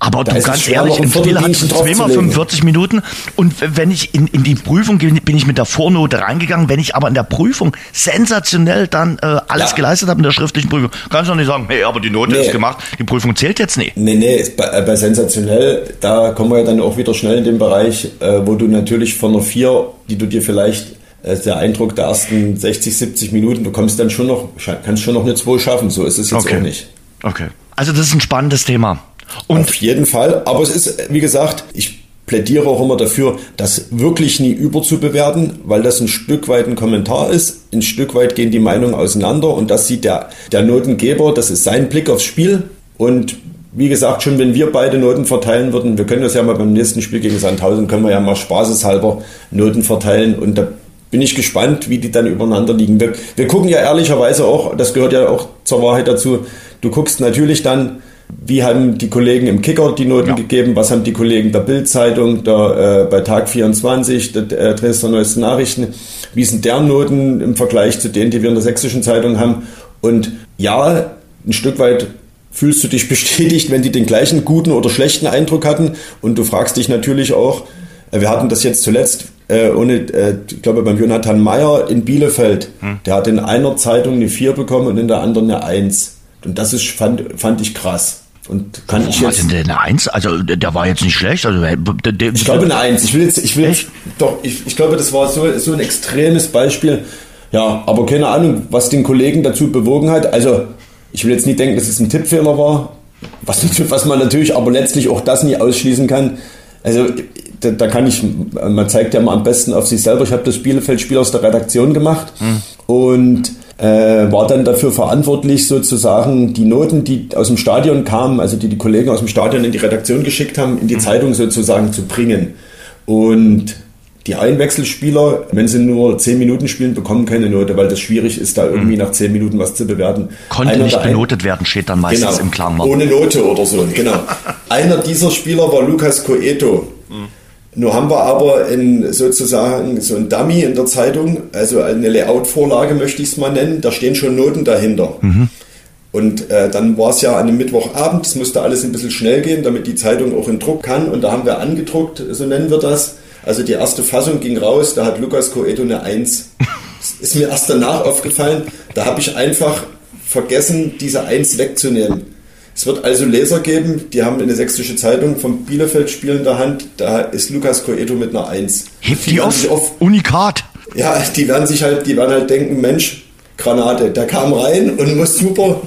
Aber du ganz ehrlich, im Spiel hatte ich zweimal 45 Minuten und wenn ich in, in die Prüfung gehe, bin ich mit der Vornote reingegangen. Wenn ich aber in der Prüfung sensationell dann äh, alles ja. geleistet habe in der schriftlichen Prüfung, kannst du doch nicht sagen, hey, aber die Note nee. ist gemacht, die Prüfung zählt jetzt nicht. Nee, nee, bei, äh, bei sensationell, da kommen wir ja dann auch wieder schnell in den Bereich, äh, wo du natürlich von einer 4, die du dir vielleicht der Eindruck der ersten 60, 70 Minuten, du kommst dann schon noch, kannst schon noch eine 2 schaffen, so ist es jetzt okay. auch nicht. Okay. Also das ist ein spannendes Thema. Und Auf jeden Fall. Aber es ist, wie gesagt, ich plädiere auch immer dafür, das wirklich nie überzubewerten, weil das ein Stück weit ein Kommentar ist. Ein Stück weit gehen die Meinungen auseinander und das sieht der, der Notengeber, das ist sein Blick aufs Spiel. Und wie gesagt, schon wenn wir beide Noten verteilen würden, wir können das ja mal beim nächsten Spiel gegen Sandhausen, können wir ja mal spaßeshalber Noten verteilen und da bin ich gespannt, wie die dann übereinander liegen. Wir, wir gucken ja ehrlicherweise auch, das gehört ja auch zur Wahrheit dazu, du guckst natürlich dann, wie haben die Kollegen im Kicker die Noten ja. gegeben? Was haben die Kollegen der Bildzeitung, der, äh, bei Tag 24, der äh, Dresdner Neuesten Nachrichten? Wie sind deren Noten im Vergleich zu denen, die wir in der Sächsischen Zeitung haben? Und ja, ein Stück weit fühlst du dich [LAUGHS] bestätigt, wenn die den gleichen guten oder schlechten Eindruck hatten. Und du fragst dich natürlich auch, äh, wir hatten das jetzt zuletzt, äh, ohne, äh, ich glaube beim Jonathan Meyer in Bielefeld, hm. der hat in einer Zeitung eine 4 bekommen und in der anderen eine 1. Und das ist, fand, fand ich krass. Und kann ich jetzt. Was denn eine Eins? Also der war jetzt nicht schlecht. Also der, der, ich glaube eine Eins. Ich will jetzt, ich will Echt? doch, ich, ich glaube, das war so, so ein extremes Beispiel. Ja, aber keine Ahnung, was den Kollegen dazu bewogen hat. Also ich will jetzt nicht denken, dass es ein Tippfehler war, was, [LAUGHS] was man natürlich aber letztlich auch das nie ausschließen kann. Also da, da kann ich, man zeigt ja mal am besten auf sich selber. Ich habe das Bielefeld-Spiel aus der Redaktion gemacht hm. und äh, war dann dafür verantwortlich, sozusagen die Noten, die aus dem Stadion kamen, also die die Kollegen aus dem Stadion in die Redaktion geschickt haben, in die mhm. Zeitung sozusagen zu bringen. Und die Einwechselspieler, wenn sie nur 10 Minuten spielen, bekommen keine Note, weil das schwierig ist, da irgendwie mhm. nach 10 Minuten was zu bewerten. Konnte Einer nicht benotet ein werden, steht dann meistens genau, im Klammer. Ohne Note oder so, genau. [LAUGHS] Einer dieser Spieler war Lukas Coeto. Nur haben wir aber in, sozusagen so ein Dummy in der Zeitung, also eine Layout-Vorlage möchte ich es mal nennen, da stehen schon Noten dahinter. Mhm. Und äh, dann war es ja an einem Mittwochabend, es musste alles ein bisschen schnell gehen, damit die Zeitung auch in Druck kann. Und da haben wir angedruckt, so nennen wir das. Also die erste Fassung ging raus, da hat Lukas Coeto eine 1. Das ist mir erst danach aufgefallen, da habe ich einfach vergessen, diese 1 wegzunehmen. Es wird also Leser geben, die haben eine sächsische Zeitung vom Bielefeld-Spiel in der Hand. Da ist Lukas Coeto mit einer Eins. Hebt die, auf, auf, Unikat. Ja, die werden sich halt, die werden halt denken, Mensch, Granate, der kam rein und muss super.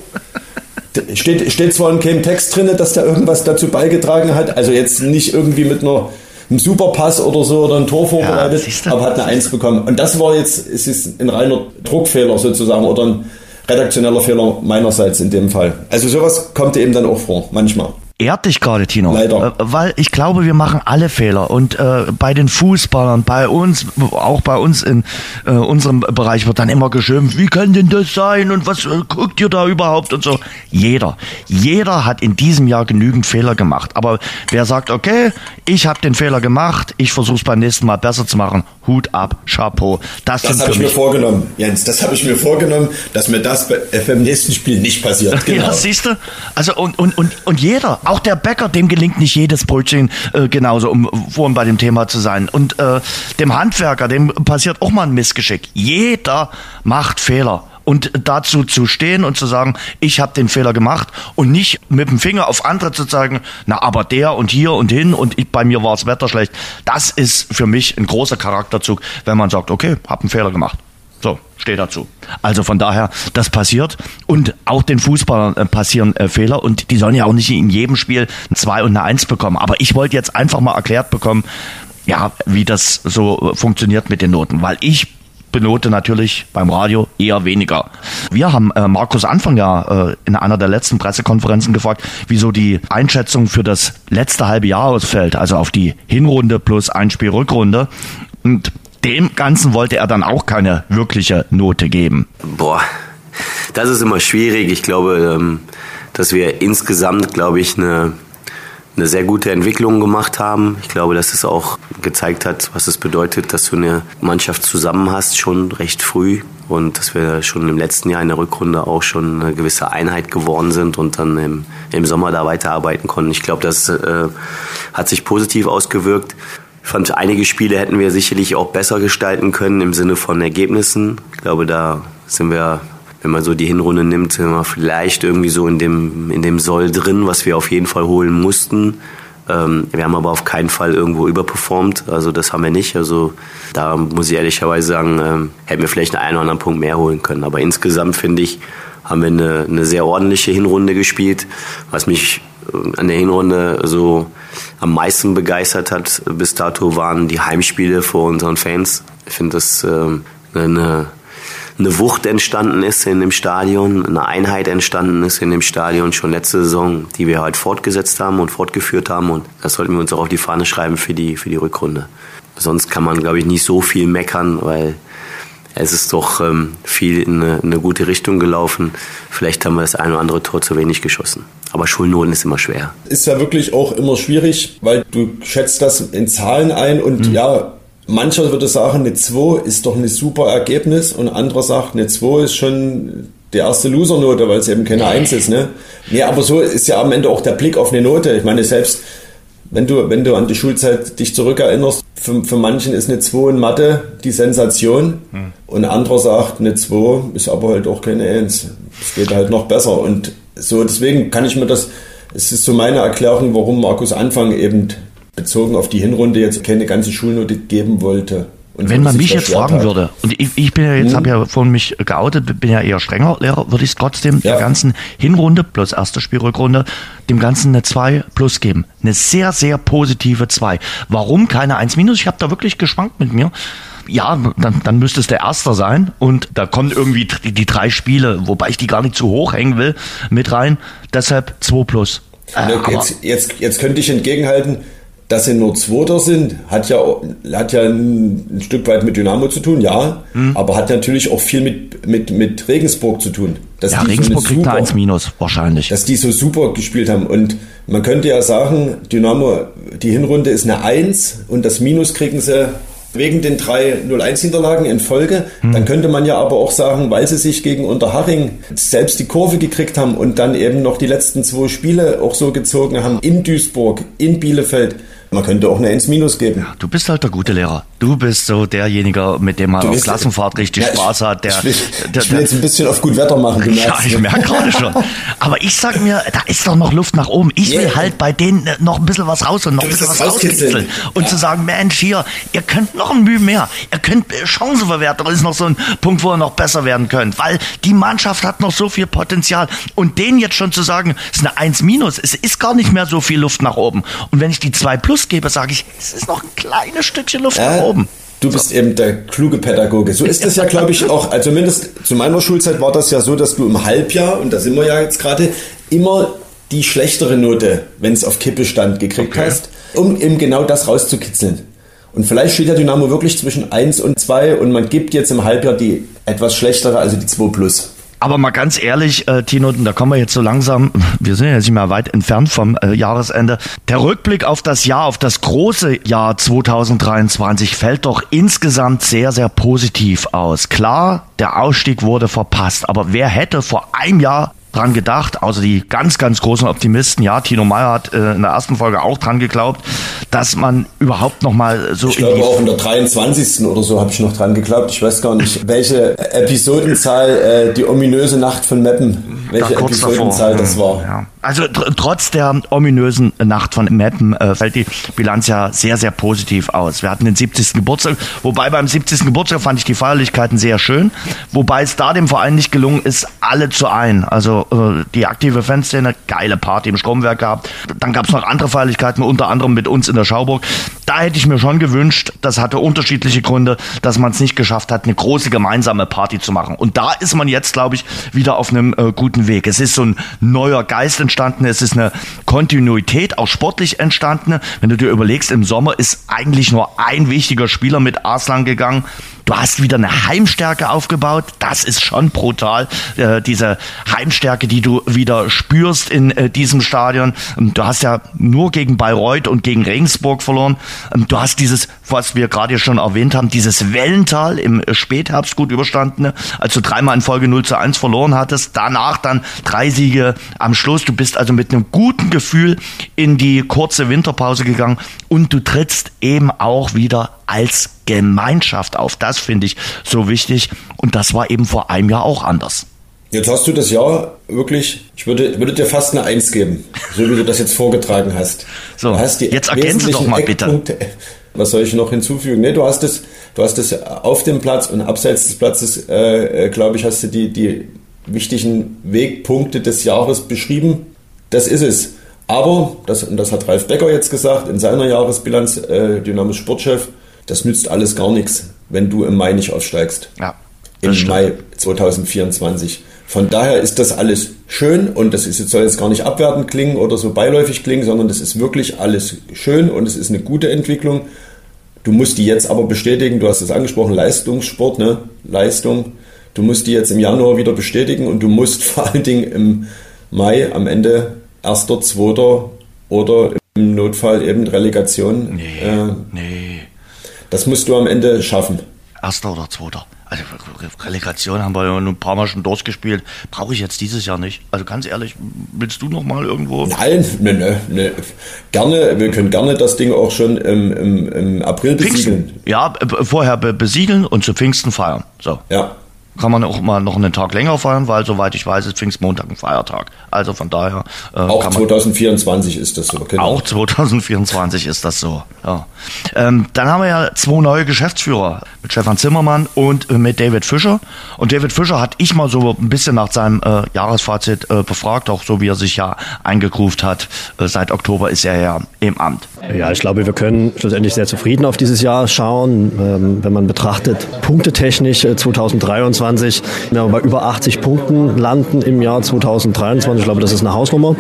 steht, steht zwar in keinem Text drin, dass der irgendwas dazu beigetragen hat, also jetzt nicht irgendwie mit einer einem Superpass oder so oder ein Tor vorbereitet, ja, aber hat eine Eins bekommen. Und das war jetzt, es ist ein reiner Druckfehler sozusagen oder ein redaktioneller Fehler meinerseits in dem Fall. Also sowas kommt eben dann auch vor, manchmal ehrt dich gerade, Tino. Leider. Äh, weil ich glaube, wir machen alle Fehler. Und äh, bei den Fußballern, bei uns, auch bei uns in äh, unserem Bereich wird dann immer geschimpft, wie kann denn das sein und was äh, guckt ihr da überhaupt und so. Jeder, jeder hat in diesem Jahr genügend Fehler gemacht. Aber wer sagt, okay, ich habe den Fehler gemacht, ich versuche es beim nächsten Mal besser zu machen, Hut ab, Chapeau. Das, das habe ich mir vorgenommen, Jens. Das habe ich mir vorgenommen, dass mir das beim nächsten Spiel nicht passiert. [LAUGHS] Genau. Ja, siehst du? Also und, und, und, und jeder, auch der Bäcker, dem gelingt nicht jedes Brötchen äh, genauso, um vorhin bei dem Thema zu sein. Und äh, dem Handwerker, dem passiert auch mal ein Missgeschick. Jeder macht Fehler und dazu zu stehen und zu sagen, ich habe den Fehler gemacht und nicht mit dem Finger auf andere zu zeigen, na aber der und hier und hin und ich, bei mir war das Wetter schlecht. Das ist für mich ein großer Charakterzug, wenn man sagt, okay, hab einen Fehler gemacht. So, stehe dazu. Also von daher, das passiert und auch den Fußballern äh, passieren äh, Fehler und die sollen ja auch nicht in jedem Spiel ein 2 und eine 1 bekommen. Aber ich wollte jetzt einfach mal erklärt bekommen, ja, wie das so funktioniert mit den Noten, weil ich benote natürlich beim Radio eher weniger. Wir haben äh, Markus Anfang ja äh, in einer der letzten Pressekonferenzen gefragt, wieso die Einschätzung für das letzte halbe Jahr ausfällt, also auf die Hinrunde plus ein Spiel Rückrunde. Und dem Ganzen wollte er dann auch keine wirkliche Note geben. Boah, das ist immer schwierig. Ich glaube, ähm, dass wir insgesamt, glaube ich, eine, eine sehr gute Entwicklung gemacht haben. Ich glaube, dass es auch gezeigt hat, was es bedeutet, dass du eine Mannschaft zusammen hast, schon recht früh. Und dass wir schon im letzten Jahr in der Rückrunde auch schon eine gewisse Einheit geworden sind und dann im, im Sommer da weiterarbeiten konnten. Ich glaube, das äh, hat sich positiv ausgewirkt. Ich fand, einige Spiele hätten wir sicherlich auch besser gestalten können im Sinne von Ergebnissen. Ich glaube, da sind wir wenn man so die Hinrunde nimmt, sind wir vielleicht irgendwie so in dem, in dem Soll drin, was wir auf jeden Fall holen mussten. Ähm, wir haben aber auf keinen Fall irgendwo überperformt, also das haben wir nicht. Also da muss ich ehrlicherweise sagen, ähm, hätten wir vielleicht einen oder anderen Punkt mehr holen können. Aber insgesamt finde ich, haben wir eine, eine sehr ordentliche Hinrunde gespielt. Was mich an der Hinrunde so am meisten begeistert hat bis dato waren die Heimspiele vor unseren Fans. Ich finde das ähm, eine eine Wucht entstanden ist in dem Stadion, eine Einheit entstanden ist in dem Stadion schon letzte Saison, die wir halt fortgesetzt haben und fortgeführt haben. Und das sollten wir uns auch auf die Fahne schreiben für die, für die Rückrunde. Sonst kann man, glaube ich, nicht so viel meckern, weil es ist doch ähm, viel in eine, in eine, gute Richtung gelaufen. Vielleicht haben wir das ein oder andere Tor zu wenig geschossen. Aber Schulnoten ist immer schwer. Ist ja wirklich auch immer schwierig, weil du schätzt das in Zahlen ein und mhm. ja, Mancher würde sagen, eine 2 ist doch ein super Ergebnis und anderer sagt, eine 2 ist schon die erste Losernote, weil es eben keine 1 ist. Ne? Nee, aber so ist ja am Ende auch der Blick auf eine Note. Ich meine, selbst wenn du, wenn du an die Schulzeit dich zurückerinnerst, für, für manchen ist eine 2 in Mathe die Sensation hm. und anderer sagt, eine 2 ist aber halt auch keine 1. Es geht halt noch besser und so deswegen kann ich mir das, es ist so meine Erklärung, warum Markus Anfang eben bezogen auf die Hinrunde jetzt keine ganze Schulnote geben wollte. Und Wenn man mich jetzt fragen hat. würde, und ich, ich bin ja jetzt, hm. habe ja von mich geoutet, bin ja eher strenger Lehrer, würde ich es trotzdem ja. der ganzen Hinrunde plus erste Spielrückrunde dem Ganzen eine 2 plus geben. Eine sehr, sehr positive 2. Warum keine 1 minus? Ich habe da wirklich geschwankt mit mir. Ja, dann, dann müsste es der Erster sein und da kommen irgendwie die, die drei Spiele, wobei ich die gar nicht zu hoch hängen will, mit rein. Deshalb 2 plus. Äh, jetzt, jetzt, jetzt könnte ich entgegenhalten, dass sie nur Zweiter sind, hat ja, hat ja ein, ein Stück weit mit Dynamo zu tun, ja, mhm. aber hat natürlich auch viel mit, mit, mit Regensburg zu tun. Dass ja, Regensburg so kriegt super, eine 1 minus, wahrscheinlich. Dass die so super gespielt haben. Und man könnte ja sagen, Dynamo, die Hinrunde ist eine 1 und das Minus kriegen sie wegen den drei 0-1-Niederlagen in Folge. Hm. Dann könnte man ja aber auch sagen, weil sie sich gegen Unterhaching selbst die Kurve gekriegt haben und dann eben noch die letzten zwei Spiele auch so gezogen haben, in Duisburg, in Bielefeld, man könnte auch eine 1 Minus geben. Ja, du bist halt der gute Lehrer. Du bist so derjenige, mit dem man auf Klassenfahrt richtig ja, Spaß hat. Der, ich will, der, ich will jetzt ein bisschen auf gut Wetter machen. Du ja, ich merke gerade schon. Aber ich sag mir, da ist doch noch Luft nach oben. Ich yeah. will halt bei denen noch ein bisschen was raus und noch ein bisschen was rauskitzeln. Und ja. zu sagen, Mensch, hier, ihr könnt noch ein Mühe mehr. Ihr könnt Chancenverwertung Das ist noch so ein Punkt, wo ihr noch besser werden könnt. Weil die Mannschaft hat noch so viel Potenzial. Und denen jetzt schon zu sagen, es ist eine 1 Minus, es ist gar nicht mehr so viel Luft nach oben. Und wenn ich die 2 Plus Plus gebe, sage ich, es ist noch ein kleines Stückchen Luft ja, nach oben. Du bist so. eben der kluge Pädagoge. So ist es ja, glaube ich, auch. Also zumindest zu meiner Schulzeit war das ja so, dass du im Halbjahr, und da sind wir ja jetzt gerade, immer die schlechtere Note, wenn es auf Kippe stand, gekriegt okay. hast, um eben genau das rauszukitzeln. Und vielleicht steht der Dynamo wirklich zwischen 1 und 2 und man gibt jetzt im Halbjahr die etwas schlechtere, also die 2 plus. Aber mal ganz ehrlich, äh, Tino, da kommen wir jetzt so langsam, [LAUGHS] wir sind ja jetzt nicht mehr weit entfernt vom äh, Jahresende. Der Rückblick auf das Jahr, auf das große Jahr 2023 fällt doch insgesamt sehr, sehr positiv aus. Klar, der Ausstieg wurde verpasst, aber wer hätte vor einem Jahr dran gedacht, außer die ganz, ganz großen Optimisten. Ja, Tino Meyer hat äh, in der ersten Folge auch dran geglaubt, dass man überhaupt noch mal so ich glaube auch in der 23. oder so habe ich noch dran geglaubt. Ich weiß gar nicht, welche Episodenzahl äh, die ominöse Nacht von Meppen, welche Episodenzahl davor. das war. Ja. Also tr trotz der ominösen Nacht von Meppen äh, fällt die Bilanz ja sehr, sehr positiv aus. Wir hatten den 70. Geburtstag, wobei beim 70. Geburtstag fand ich die Feierlichkeiten sehr schön, wobei es da dem Verein nicht gelungen ist, alle zu ein. Also äh, die aktive Fanszene, geile Party im Stromwerk gehabt. Dann gab es noch andere Feierlichkeiten, unter anderem mit uns in der Schauburg. Da hätte ich mir schon gewünscht, das hatte unterschiedliche Gründe, dass man es nicht geschafft hat, eine große gemeinsame Party zu machen. Und da ist man jetzt, glaube ich, wieder auf einem äh, guten Weg. Es ist so ein neuer Geist entstanden, es ist eine Kontinuität, auch sportlich entstanden. Wenn du dir überlegst, im Sommer ist eigentlich nur ein wichtiger Spieler mit Arslan gegangen Du hast wieder eine Heimstärke aufgebaut. Das ist schon brutal. Äh, diese Heimstärke, die du wieder spürst in äh, diesem Stadion. Ähm, du hast ja nur gegen Bayreuth und gegen Regensburg verloren. Ähm, du hast dieses, was wir gerade schon erwähnt haben, dieses Wellental im Spätherbst gut überstanden, als du dreimal in Folge 0 zu 1 verloren hattest. Danach dann drei Siege am Schluss. Du bist also mit einem guten Gefühl in die kurze Winterpause gegangen und du trittst eben auch wieder als Gemeinschaft auf. Das finde ich so wichtig und das war eben vor einem Jahr auch anders. Jetzt hast du das Jahr wirklich, ich würde, würde dir fast eine Eins geben, so wie du das jetzt vorgetragen hast. So, hast jetzt ergänze doch mal bitte. Was soll ich noch hinzufügen? Nee, du hast es, du hast es auf dem Platz und abseits des Platzes, äh, äh glaube ich, hast du die, die wichtigen Wegpunkte des Jahres beschrieben. Das ist es. Aber, das, und das hat Ralf Becker jetzt gesagt, in seiner Jahresbilanz, äh, Dynamos Sportchef, das nützt alles gar nichts, wenn du im Mai nicht aufsteigst. Ja. Im stimmt. Mai 2024. Von daher ist das alles schön und das ist, soll jetzt gar nicht abwertend klingen oder so beiläufig klingen, sondern das ist wirklich alles schön und es ist eine gute Entwicklung. Du musst die jetzt aber bestätigen, du hast es angesprochen, Leistungssport, ne? Leistung. Du musst die jetzt im Januar wieder bestätigen und du musst [LAUGHS] vor allen Dingen im Mai am Ende erster, zweiter oder im Notfall eben Relegation. Nee, äh, nee. Das musst du am Ende schaffen. Erster oder zweiter. Also Relegation haben wir ja ein paar Mal schon durchgespielt. Brauche ich jetzt dieses Jahr nicht. Also ganz ehrlich, willst du noch mal irgendwo? Nein, ne, ne, ne. Gerne, wir können gerne das Ding auch schon im, im, im April besiegeln. Pfingsten. Ja, vorher besiegeln und zu Pfingsten feiern. So. Ja kann man auch mal noch einen Tag länger feiern, weil soweit ich weiß, ist Pfingstmontag ein Feiertag. Also von daher. Äh, auch 2024 ist das so. Genau. Auch 2024 ist das so. Ja. Ähm, dann haben wir ja zwei neue Geschäftsführer mit Stefan Zimmermann und äh, mit David Fischer. Und David Fischer hat ich mal so ein bisschen nach seinem äh, Jahresfazit äh, befragt, auch so wie er sich ja eingegruft hat. Äh, seit Oktober ist er ja im Amt. Ja, ich glaube, wir können schlussendlich sehr zufrieden auf dieses Jahr schauen, ähm, wenn man betrachtet, punktetechnisch 2023 äh, 2020 wir bei über 80 Punkten landen im Jahr 2023. Ich glaube, das ist eine Hausnummer.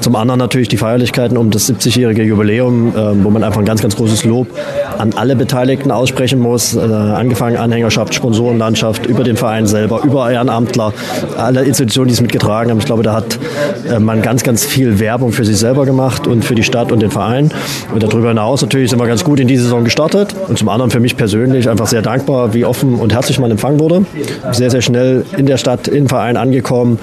Zum anderen natürlich die Feierlichkeiten um das 70-jährige Jubiläum, ähm, wo man einfach ein ganz, ganz großes Lob an alle Beteiligten aussprechen muss. Äh, angefangen Anhängerschaft, Sponsorenlandschaft, über den Verein selber, über Ehrenamtler, alle Institutionen, die es mitgetragen haben. Ich glaube, da hat äh, man ganz, ganz viel Werbung für sich selber gemacht und für die Stadt und den Verein. Und darüber hinaus natürlich sind wir ganz gut in die Saison gestartet. Und zum anderen für mich persönlich einfach sehr dankbar, wie offen und herzlich man empfangen wurde sehr, sehr schnell in der Stadt, im Verein angekommen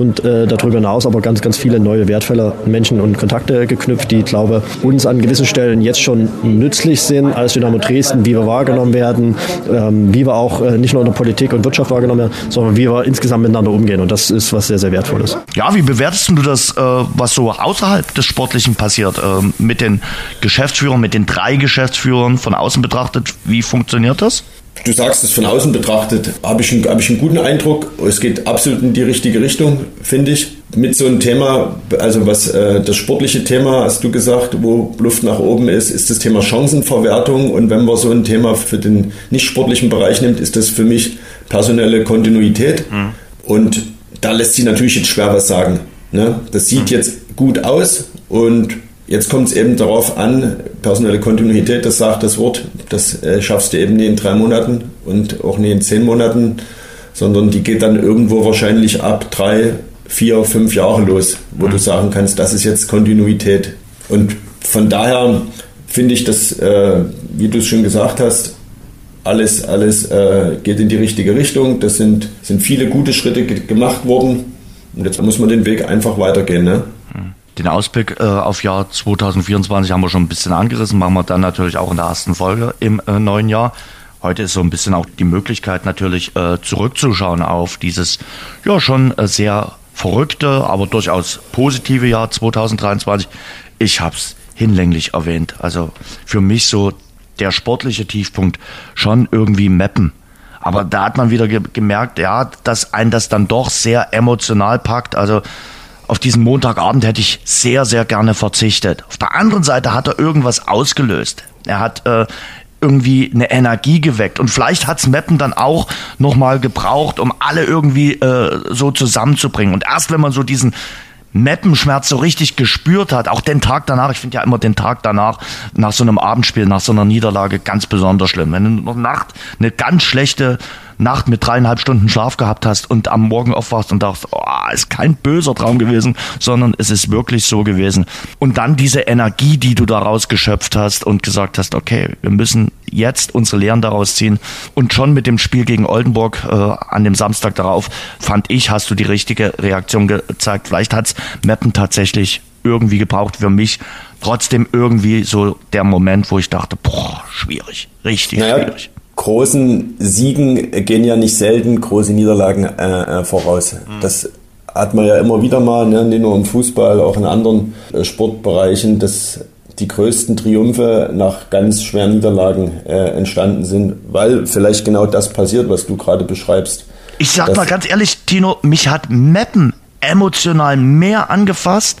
und äh, darüber hinaus aber ganz, ganz viele neue wertvolle Menschen und Kontakte geknüpft, die, ich glaube, uns an gewissen Stellen jetzt schon nützlich sind als Dynamo Dresden, wie wir wahrgenommen werden, ähm, wie wir auch äh, nicht nur in der Politik und Wirtschaft wahrgenommen werden, sondern wie wir insgesamt miteinander umgehen. Und das ist was sehr, sehr Wertvolles. Ja, wie bewertest du das, äh, was so außerhalb des Sportlichen passiert, äh, mit den Geschäftsführern, mit den drei Geschäftsführern von außen betrachtet? Wie funktioniert das? Du sagst es von außen betrachtet, habe ich, einen, hab ich einen guten Eindruck. Es geht absolut in die richtige Richtung, finde ich. Mit so einem Thema, also was äh, das sportliche Thema, hast du gesagt, wo Luft nach oben ist, ist das Thema Chancenverwertung. Und wenn man so ein Thema für den nicht sportlichen Bereich nimmt, ist das für mich personelle Kontinuität. Mhm. Und da lässt sich natürlich jetzt schwer was sagen. Ne? Das sieht mhm. jetzt gut aus und Jetzt kommt es eben darauf an, personelle Kontinuität, das sagt das Wort, das äh, schaffst du eben nie in drei Monaten und auch nie in zehn Monaten, sondern die geht dann irgendwo wahrscheinlich ab drei, vier, fünf Jahre los, wo mhm. du sagen kannst, das ist jetzt Kontinuität. Und von daher finde ich, dass, äh, wie du es schon gesagt hast, alles, alles äh, geht in die richtige Richtung. Das sind, sind viele gute Schritte gemacht worden. Und jetzt muss man den Weg einfach weitergehen. Ne? Den Ausblick äh, auf Jahr 2024 haben wir schon ein bisschen angerissen, machen wir dann natürlich auch in der ersten Folge im äh, neuen Jahr. Heute ist so ein bisschen auch die Möglichkeit natürlich äh, zurückzuschauen auf dieses ja schon äh, sehr verrückte, aber durchaus positive Jahr 2023. Ich habe es hinlänglich erwähnt. Also für mich so der sportliche Tiefpunkt schon irgendwie Mappen. Aber da hat man wieder ge gemerkt, ja, dass ein das dann doch sehr emotional packt. Also auf diesen Montagabend hätte ich sehr, sehr gerne verzichtet. Auf der anderen Seite hat er irgendwas ausgelöst. Er hat äh, irgendwie eine Energie geweckt. Und vielleicht hat's Meppen dann auch nochmal gebraucht, um alle irgendwie äh, so zusammenzubringen. Und erst wenn man so diesen Meppenschmerz so richtig gespürt hat, auch den Tag danach, ich finde ja immer den Tag danach, nach so einem Abendspiel, nach so einer Niederlage ganz besonders schlimm. Wenn du noch Nacht eine ganz schlechte Nacht mit dreieinhalb Stunden Schlaf gehabt hast und am Morgen aufwachst und dachtest, oh, ist kein böser Traum gewesen, sondern es ist wirklich so gewesen. Und dann diese Energie, die du daraus geschöpft hast und gesagt hast, okay, wir müssen jetzt unsere Lehren daraus ziehen. Und schon mit dem Spiel gegen Oldenburg äh, an dem Samstag darauf, fand ich, hast du die richtige Reaktion gezeigt. Vielleicht hat's Meppen tatsächlich irgendwie gebraucht für mich. Trotzdem irgendwie so der Moment, wo ich dachte, boah, schwierig, richtig naja, schwierig großen Siegen gehen ja nicht selten große Niederlagen äh, äh, voraus. Mhm. Das hat man ja immer wieder mal, ne, nicht nur im Fußball, auch in anderen äh, Sportbereichen, dass die größten Triumphe nach ganz schweren Niederlagen äh, entstanden sind, weil vielleicht genau das passiert, was du gerade beschreibst. Ich sag mal ganz ehrlich, Tino, mich hat Meppen emotional mehr angefasst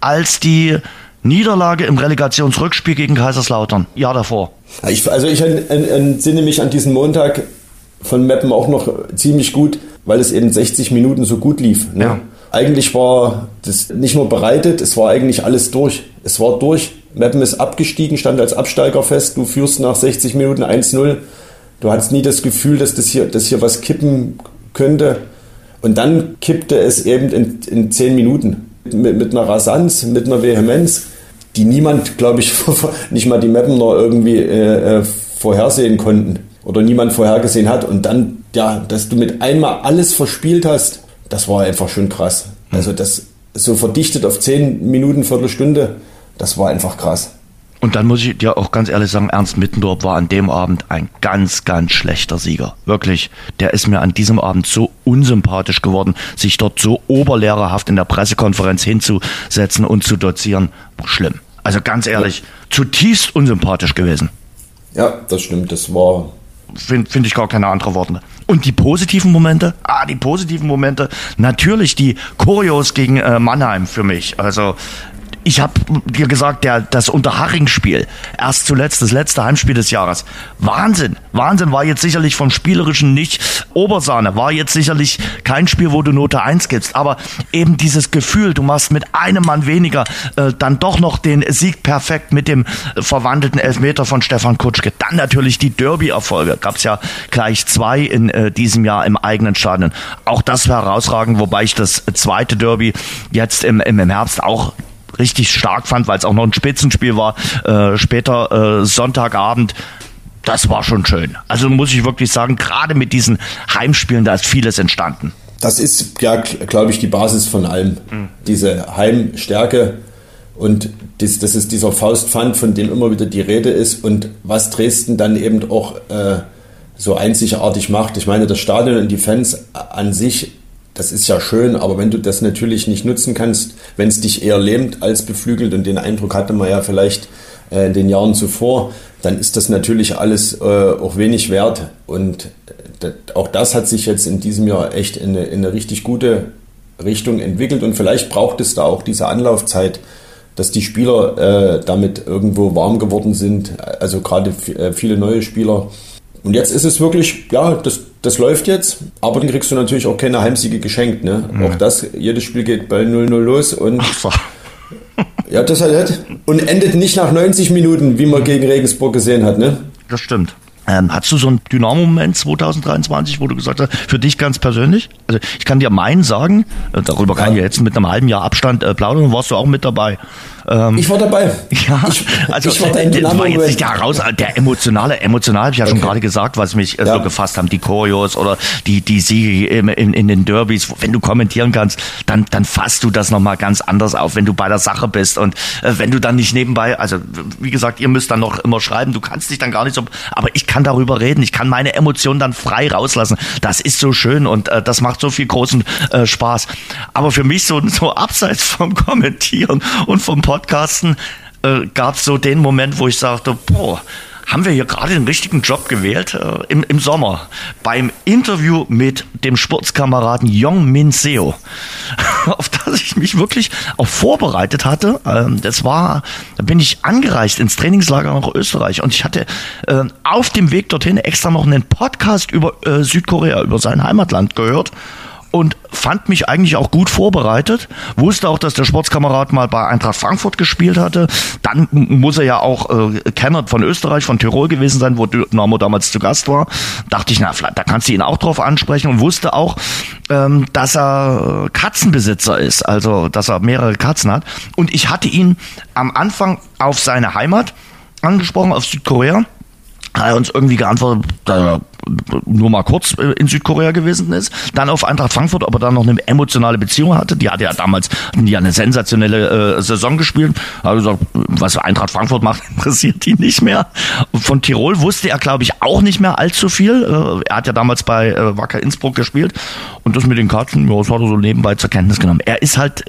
als die Niederlage im Relegationsrückspiel gegen Kaiserslautern, Jahr davor. Ich, also ich entsinne mich an diesen Montag von Meppen auch noch ziemlich gut, weil es eben 60 Minuten so gut lief. Ne? Ja. Eigentlich war das nicht nur bereitet, es war eigentlich alles durch. Es war durch. Meppen ist abgestiegen, stand als Absteiger fest. Du führst nach 60 Minuten 1-0. Du hattest nie das Gefühl, dass das hier, dass hier was kippen könnte. Und dann kippte es eben in, in 10 Minuten. Mit, mit einer Rasanz, mit einer Vehemenz die niemand, glaube ich, [LAUGHS] nicht mal die Mappener irgendwie äh, äh, vorhersehen konnten oder niemand vorhergesehen hat. Und dann, ja, dass du mit einmal alles verspielt hast, das war einfach schon krass. Also das so verdichtet auf zehn Minuten, Viertelstunde, das war einfach krass. Und dann muss ich dir auch ganz ehrlich sagen, Ernst Mittendorf war an dem Abend ein ganz, ganz schlechter Sieger. Wirklich. Der ist mir an diesem Abend so unsympathisch geworden, sich dort so oberlehrerhaft in der Pressekonferenz hinzusetzen und zu dozieren. Schlimm. Also ganz ehrlich, zutiefst unsympathisch gewesen. Ja, das stimmt. Das war. Finde find ich gar keine andere Worte. Und die positiven Momente? Ah, die positiven Momente. Natürlich die Choreos gegen äh, Mannheim für mich. Also ich habe dir gesagt, der, das Unterhaching-Spiel, erst zuletzt, das letzte Heimspiel des Jahres. Wahnsinn, Wahnsinn, war jetzt sicherlich vom Spielerischen nicht Obersahne, war jetzt sicherlich kein Spiel, wo du Note 1 gibst, aber eben dieses Gefühl, du machst mit einem Mann weniger äh, dann doch noch den Sieg perfekt mit dem verwandelten Elfmeter von Stefan Kutschke. Dann natürlich die Derby-Erfolge, gab es ja gleich zwei in äh, diesem Jahr im eigenen Stadion. Auch das war herausragend, wobei ich das zweite Derby jetzt im, im Herbst auch richtig stark fand, weil es auch noch ein Spitzenspiel war. Äh, später äh, Sonntagabend. Das war schon schön. Also muss ich wirklich sagen, gerade mit diesen Heimspielen, da ist vieles entstanden. Das ist ja, glaube ich, die Basis von allem. Mhm. Diese Heimstärke und das, das ist dieser Faustpfand, von dem immer wieder die Rede ist und was Dresden dann eben auch äh, so einzigartig macht. Ich meine, das Stadion und die Fans an sich das ist ja schön, aber wenn du das natürlich nicht nutzen kannst, wenn es dich eher lähmt als beflügelt, und den Eindruck hatte man ja vielleicht äh, in den Jahren zuvor, dann ist das natürlich alles äh, auch wenig wert. Und äh, auch das hat sich jetzt in diesem Jahr echt in eine, in eine richtig gute Richtung entwickelt. Und vielleicht braucht es da auch diese Anlaufzeit, dass die Spieler äh, damit irgendwo warm geworden sind. Also gerade äh, viele neue Spieler und jetzt ist es wirklich, ja, das, das läuft jetzt, aber dann kriegst du natürlich auch keine Heimsiege geschenkt. Ne? Mhm. Auch das, jedes Spiel geht bei 0-0 los und Ach, [LAUGHS] ja, das halt und endet nicht nach 90 Minuten, wie man gegen Regensburg gesehen hat. Ne? Das stimmt. Ähm, hast du so einen Dynamo-Moment 2023, wo du gesagt hast, für dich ganz persönlich? Also ich kann dir meinen sagen, äh, darüber kann ich jetzt mit einem halben Jahr Abstand äh, plaudern, warst du auch mit dabei. Ähm, ich war dabei. [LAUGHS] Ja, ich, also ich war, der, war jetzt nicht der heraus, der emotionale, emotional habe ich ja okay. schon gerade gesagt, was mich äh, ja. so gefasst haben, die Choreos oder die, die Siege in, in, in, den Derbys. Wenn du kommentieren kannst, dann, dann fasst du das nochmal ganz anders auf, wenn du bei der Sache bist und äh, wenn du dann nicht nebenbei, also wie gesagt, ihr müsst dann noch immer schreiben, du kannst dich dann gar nicht so, aber ich kann darüber reden, ich kann meine Emotionen dann frei rauslassen. Das ist so schön und äh, das macht so viel großen äh, Spaß. Aber für mich so, so abseits vom Kommentieren und vom Podcast Podcasten äh, gab es so den Moment, wo ich sagte, boah, haben wir hier gerade den richtigen Job gewählt äh, im, im Sommer beim Interview mit dem Sportskameraden Yong Min Seo, [LAUGHS] auf das ich mich wirklich auch vorbereitet hatte. Ähm, das war, da bin ich angereist ins Trainingslager nach Österreich und ich hatte äh, auf dem Weg dorthin extra noch einen Podcast über äh, Südkorea, über sein Heimatland gehört und fand mich eigentlich auch gut vorbereitet. Wusste auch, dass der Sportskamerad mal bei Eintracht Frankfurt gespielt hatte. Dann muss er ja auch äh, Kenner von Österreich, von Tirol gewesen sein, wo Dynamo damals zu Gast war. Dachte ich, na, da kannst du ihn auch drauf ansprechen und wusste auch, ähm, dass er Katzenbesitzer ist, also dass er mehrere Katzen hat. Und ich hatte ihn am Anfang auf seine Heimat angesprochen, auf Südkorea hat er uns irgendwie geantwortet, nur mal kurz äh, in Südkorea gewesen ist, dann auf Eintracht Frankfurt, aber dann noch eine emotionale Beziehung hatte. Die hatte ja damals die eine sensationelle äh, Saison gespielt. Hat gesagt, was Eintracht Frankfurt macht, [LAUGHS] interessiert ihn nicht mehr. Von Tirol wusste er, glaube ich, auch nicht mehr allzu viel. Äh, er hat ja damals bei äh, Wacker Innsbruck gespielt und das mit den Katzen, ja, das hat er so nebenbei zur Kenntnis genommen. Er ist halt,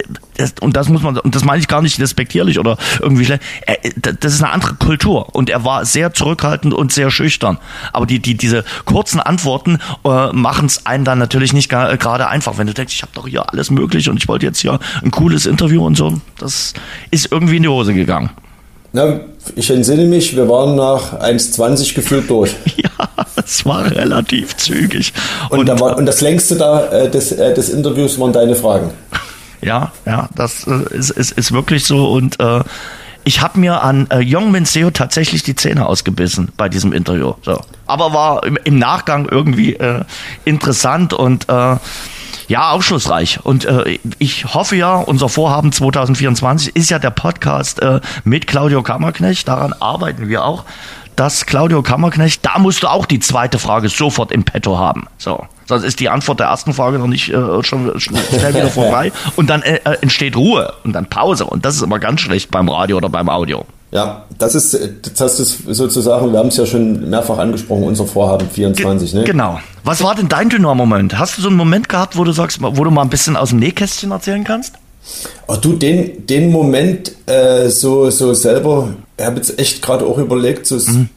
und das muss man, und das meine ich gar nicht respektierlich oder irgendwie schlecht, er, das ist eine andere Kultur und er war sehr zurückhaltend und sehr schüchtern. Aber die, die, diese kurzen Antworten äh, machen es einen dann natürlich nicht gerade einfach. Wenn du denkst, ich habe doch hier alles möglich und ich wollte jetzt hier ein cooles Interview und so, das ist irgendwie in die Hose gegangen. Na, ich entsinne mich, wir waren nach 1,20 gefühlt durch. [LAUGHS] ja, es war relativ zügig. Und, und, da war, und das längste da äh, des, äh, des Interviews waren deine Fragen. Ja, ja, das äh, ist, ist, ist wirklich so und äh, ich habe mir an äh, Young Minseo tatsächlich die Zähne ausgebissen bei diesem Interview. So. Aber war im, im Nachgang irgendwie äh, interessant und äh, ja, aufschlussreich. Und äh, ich hoffe ja, unser Vorhaben 2024 ist ja der Podcast äh, mit Claudio Kammerknecht. Daran arbeiten wir auch. Dass Claudio Kammerknecht, da musst du auch die zweite Frage sofort im Petto haben. So. Sonst ist die Antwort der ersten Frage noch nicht äh, schon schnell wieder vorbei. [LAUGHS] Und dann äh, äh, entsteht Ruhe und dann Pause. Und das ist immer ganz schlecht beim Radio oder beim Audio. Ja, das ist, das ist sozusagen, wir haben es ja schon mehrfach angesprochen, unser Vorhaben 24, ne? Genau. Was war denn dein Dynamo-Moment? Hast du so einen Moment gehabt, wo du sagst, wo du mal ein bisschen aus dem Nähkästchen erzählen kannst? Ach du, den, den Moment äh, so, so selber, ich habe jetzt echt gerade auch überlegt, so mhm.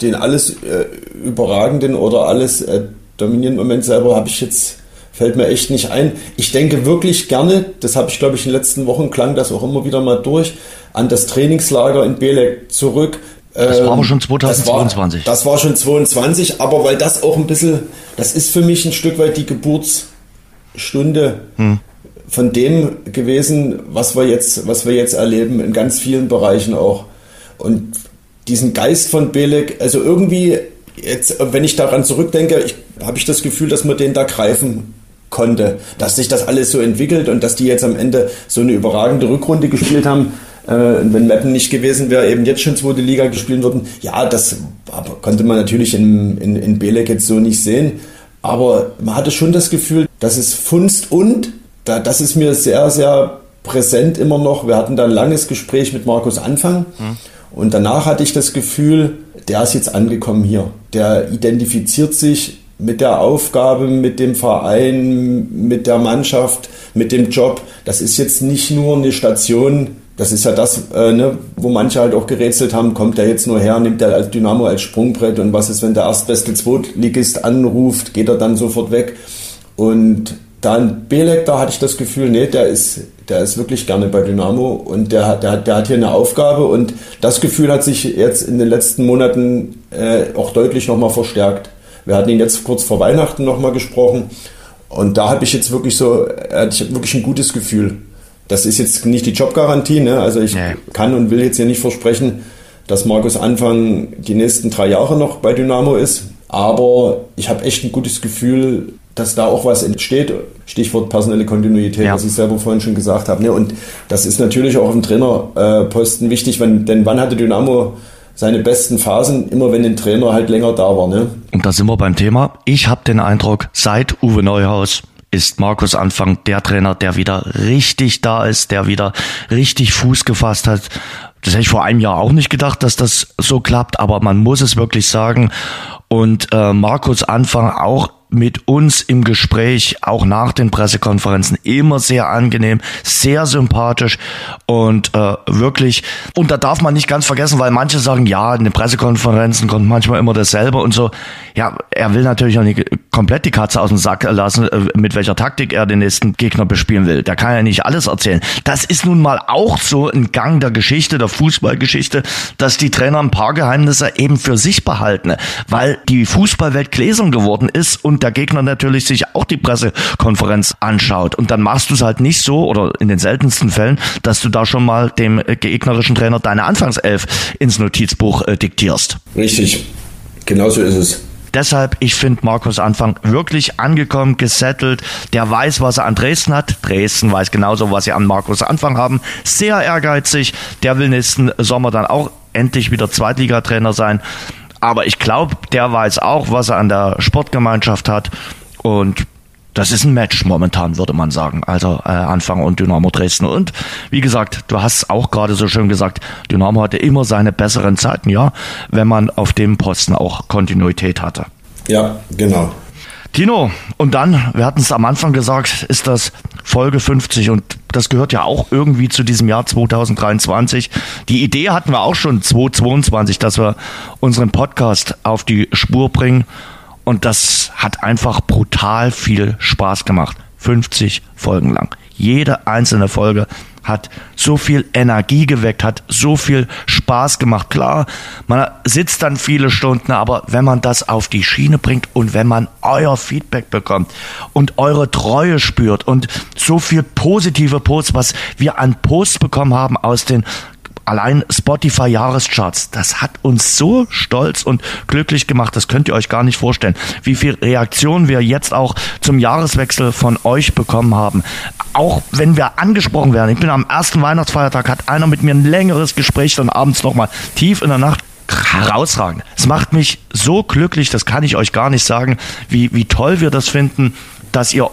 den alles äh, überragenden oder alles äh, dominierenden Moment selber habe ich jetzt, fällt mir echt nicht ein. Ich denke wirklich gerne, das habe ich glaube ich in den letzten Wochen klang das auch immer wieder mal durch, an das Trainingslager in Belek zurück. Das war aber schon 2022. Das war, das war schon 22, aber weil das auch ein bisschen, das ist für mich ein Stück weit die Geburtsstunde hm. von dem gewesen, was wir jetzt, was wir jetzt erleben in ganz vielen Bereichen auch. Und diesen Geist von Belek, also irgendwie jetzt, wenn ich daran zurückdenke, habe ich das Gefühl, dass man den da greifen konnte, dass sich das alles so entwickelt und dass die jetzt am Ende so eine überragende Rückrunde gespielt haben. Äh, wenn Meppen nicht gewesen wäre, eben jetzt schon zweite Liga gespielt würden. Ja, das konnte man natürlich in, in, in Belek jetzt so nicht sehen. Aber man hatte schon das Gefühl, dass es funzt und da, das ist mir sehr, sehr präsent immer noch. Wir hatten da ein langes Gespräch mit Markus Anfang. Hm. Und danach hatte ich das Gefühl, der ist jetzt angekommen hier. Der identifiziert sich mit der Aufgabe, mit dem Verein, mit der Mannschaft, mit dem Job. Das ist jetzt nicht nur eine Station, das ist ja das, äh, ne, wo manche halt auch gerätselt haben, kommt der jetzt nur her, nimmt der als Dynamo als Sprungbrett und was ist, wenn der erstbeste Zweitligist anruft, geht er dann sofort weg. Und dann Belek, da hatte ich das Gefühl, nee, der ist, der ist wirklich gerne bei Dynamo und der, der, der hat hier eine Aufgabe und das Gefühl hat sich jetzt in den letzten Monaten äh, auch deutlich nochmal verstärkt. Wir hatten ihn jetzt kurz vor Weihnachten nochmal gesprochen und da habe ich jetzt wirklich so, hatte ich wirklich ein gutes Gefühl. Das ist jetzt nicht die Jobgarantie, ne? also ich nee. kann und will jetzt hier nicht versprechen, dass Markus Anfang die nächsten drei Jahre noch bei Dynamo ist, aber ich habe echt ein gutes Gefühl, dass da auch was entsteht. Stichwort personelle Kontinuität, ja. was ich selber vorhin schon gesagt habe. Ne? Und das ist natürlich auch im Trainerposten wichtig, wenn, denn wann hatte Dynamo seine besten Phasen, immer wenn ein Trainer halt länger da war. Ne? Und da sind wir beim Thema. Ich habe den Eindruck, seit Uwe Neuhaus ist Markus Anfang der Trainer, der wieder richtig da ist, der wieder richtig Fuß gefasst hat. Das hätte ich vor einem Jahr auch nicht gedacht, dass das so klappt, aber man muss es wirklich sagen. Und äh, Markus Anfang auch mit uns im Gespräch, auch nach den Pressekonferenzen, immer sehr angenehm, sehr sympathisch und äh, wirklich, und da darf man nicht ganz vergessen, weil manche sagen, ja, in den Pressekonferenzen kommt manchmal immer dasselbe und so. Ja, er will natürlich auch nicht komplett die Katze aus dem Sack lassen, äh, mit welcher Taktik er den nächsten Gegner bespielen will. Der kann ja nicht alles erzählen. Das ist nun mal auch so ein Gang der Geschichte, der Fußballgeschichte, dass die Trainer ein paar Geheimnisse eben für sich behalten, weil die Fußballwelt gläsern geworden ist und und der Gegner natürlich sich auch die Pressekonferenz anschaut. Und dann machst du es halt nicht so, oder in den seltensten Fällen, dass du da schon mal dem gegnerischen Trainer deine Anfangself ins Notizbuch äh, diktierst. Richtig, genauso ist es. Deshalb, ich finde Markus Anfang wirklich angekommen, gesettelt. Der weiß, was er an Dresden hat. Dresden weiß genauso, was sie an Markus Anfang haben. Sehr ehrgeizig. Der will nächsten Sommer dann auch endlich wieder Zweitligatrainer sein. Aber ich glaube, der weiß auch, was er an der Sportgemeinschaft hat. Und das ist ein Match momentan, würde man sagen. Also äh, Anfang und Dynamo Dresden. Und wie gesagt, du hast auch gerade so schön gesagt, Dynamo hatte immer seine besseren Zeiten, ja, wenn man auf dem Posten auch Kontinuität hatte. Ja, genau. Tino, und dann, wir hatten es am Anfang gesagt, ist das Folge 50 und das gehört ja auch irgendwie zu diesem Jahr 2023. Die Idee hatten wir auch schon 2022, dass wir unseren Podcast auf die Spur bringen und das hat einfach brutal viel Spaß gemacht. 50 Folgen lang. Jede einzelne Folge hat so viel Energie geweckt, hat so viel Spaß gemacht. Klar, man sitzt dann viele Stunden, aber wenn man das auf die Schiene bringt und wenn man euer Feedback bekommt und eure Treue spürt und so viel positive Posts, was wir an Posts bekommen haben aus den allein Spotify Jahrescharts, das hat uns so stolz und glücklich gemacht, das könnt ihr euch gar nicht vorstellen, wie viel Reaktionen wir jetzt auch zum Jahreswechsel von euch bekommen haben. Auch wenn wir angesprochen werden. Ich bin am ersten Weihnachtsfeiertag, hat einer mit mir ein längeres Gespräch, dann abends nochmal tief in der Nacht herausragend. Es macht mich so glücklich, das kann ich euch gar nicht sagen, wie, wie toll wir das finden, dass ihr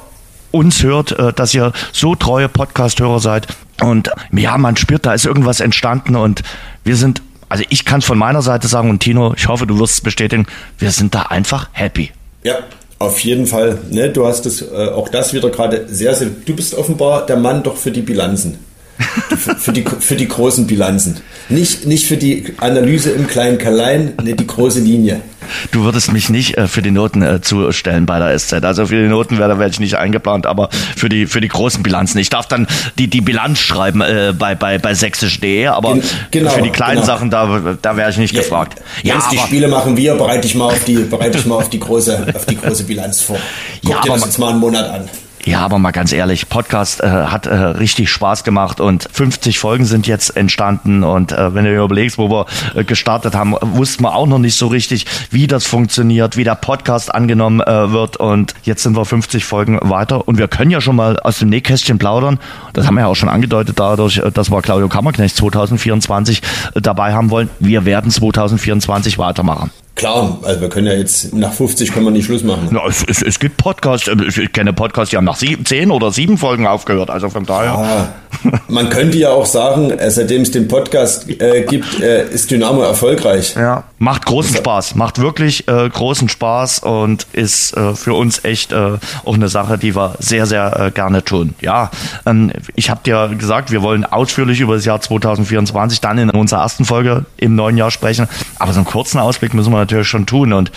uns hört, äh, dass ihr so treue Podcast-Hörer seid. Und ja, man spürt, da ist irgendwas entstanden und wir sind, also ich kann es von meiner Seite sagen und Tino, ich hoffe, du wirst es bestätigen, wir sind da einfach happy. Ja, auf jeden Fall. Ne, du hast es äh, auch das wieder gerade sehr, sehr. Du bist offenbar der Mann doch für die Bilanzen. Für, für, die, für die großen Bilanzen. Nicht, nicht für die Analyse im kleinen Kalein, ne, die große Linie. Du würdest mich nicht äh, für die Noten äh, zustellen bei der SZ. Also für die Noten werde werde ich nicht eingeplant, aber für die für die großen Bilanzen. Ich darf dann die die Bilanz schreiben äh, bei bei bei sächsisch.de, aber genau, für die kleinen genau. Sachen da da wäre ich nicht ja, gefragt. Ja, Jetzt die Spiele machen wir, bereite ich mal auf die bereite ich mal auf die große auf die große Bilanz vor. Guck ja, dir das jetzt mal einen Monat an. Ja, aber mal ganz ehrlich, Podcast äh, hat äh, richtig Spaß gemacht und 50 Folgen sind jetzt entstanden und äh, wenn du dir überlegst, wo wir äh, gestartet haben, wussten wir auch noch nicht so richtig, wie das funktioniert, wie der Podcast angenommen äh, wird und jetzt sind wir 50 Folgen weiter und wir können ja schon mal aus dem Nähkästchen plaudern. Das haben wir ja auch schon angedeutet dadurch, äh, dass wir Claudio Kammerknecht 2024 äh, dabei haben wollen. Wir werden 2024 weitermachen. Klar, also wir können ja jetzt nach 50 können wir nicht Schluss machen. Ja, es, es, es gibt Podcasts, äh, ich kenne Podcasts, die haben nach sieben, zehn oder sieben Folgen aufgehört, also von daher. Ah, man könnte ja auch sagen, äh, seitdem es den Podcast äh, gibt, äh, ist Dynamo erfolgreich. Ja, macht großen Spaß, macht wirklich äh, großen Spaß und ist äh, für uns echt äh, auch eine Sache, die wir sehr, sehr äh, gerne tun. Ja, ähm, ich habe dir gesagt, wir wollen ausführlich über das Jahr 2024 dann in unserer ersten Folge im neuen Jahr sprechen, aber so einen kurzen Ausblick müssen wir natürlich schon tun. Und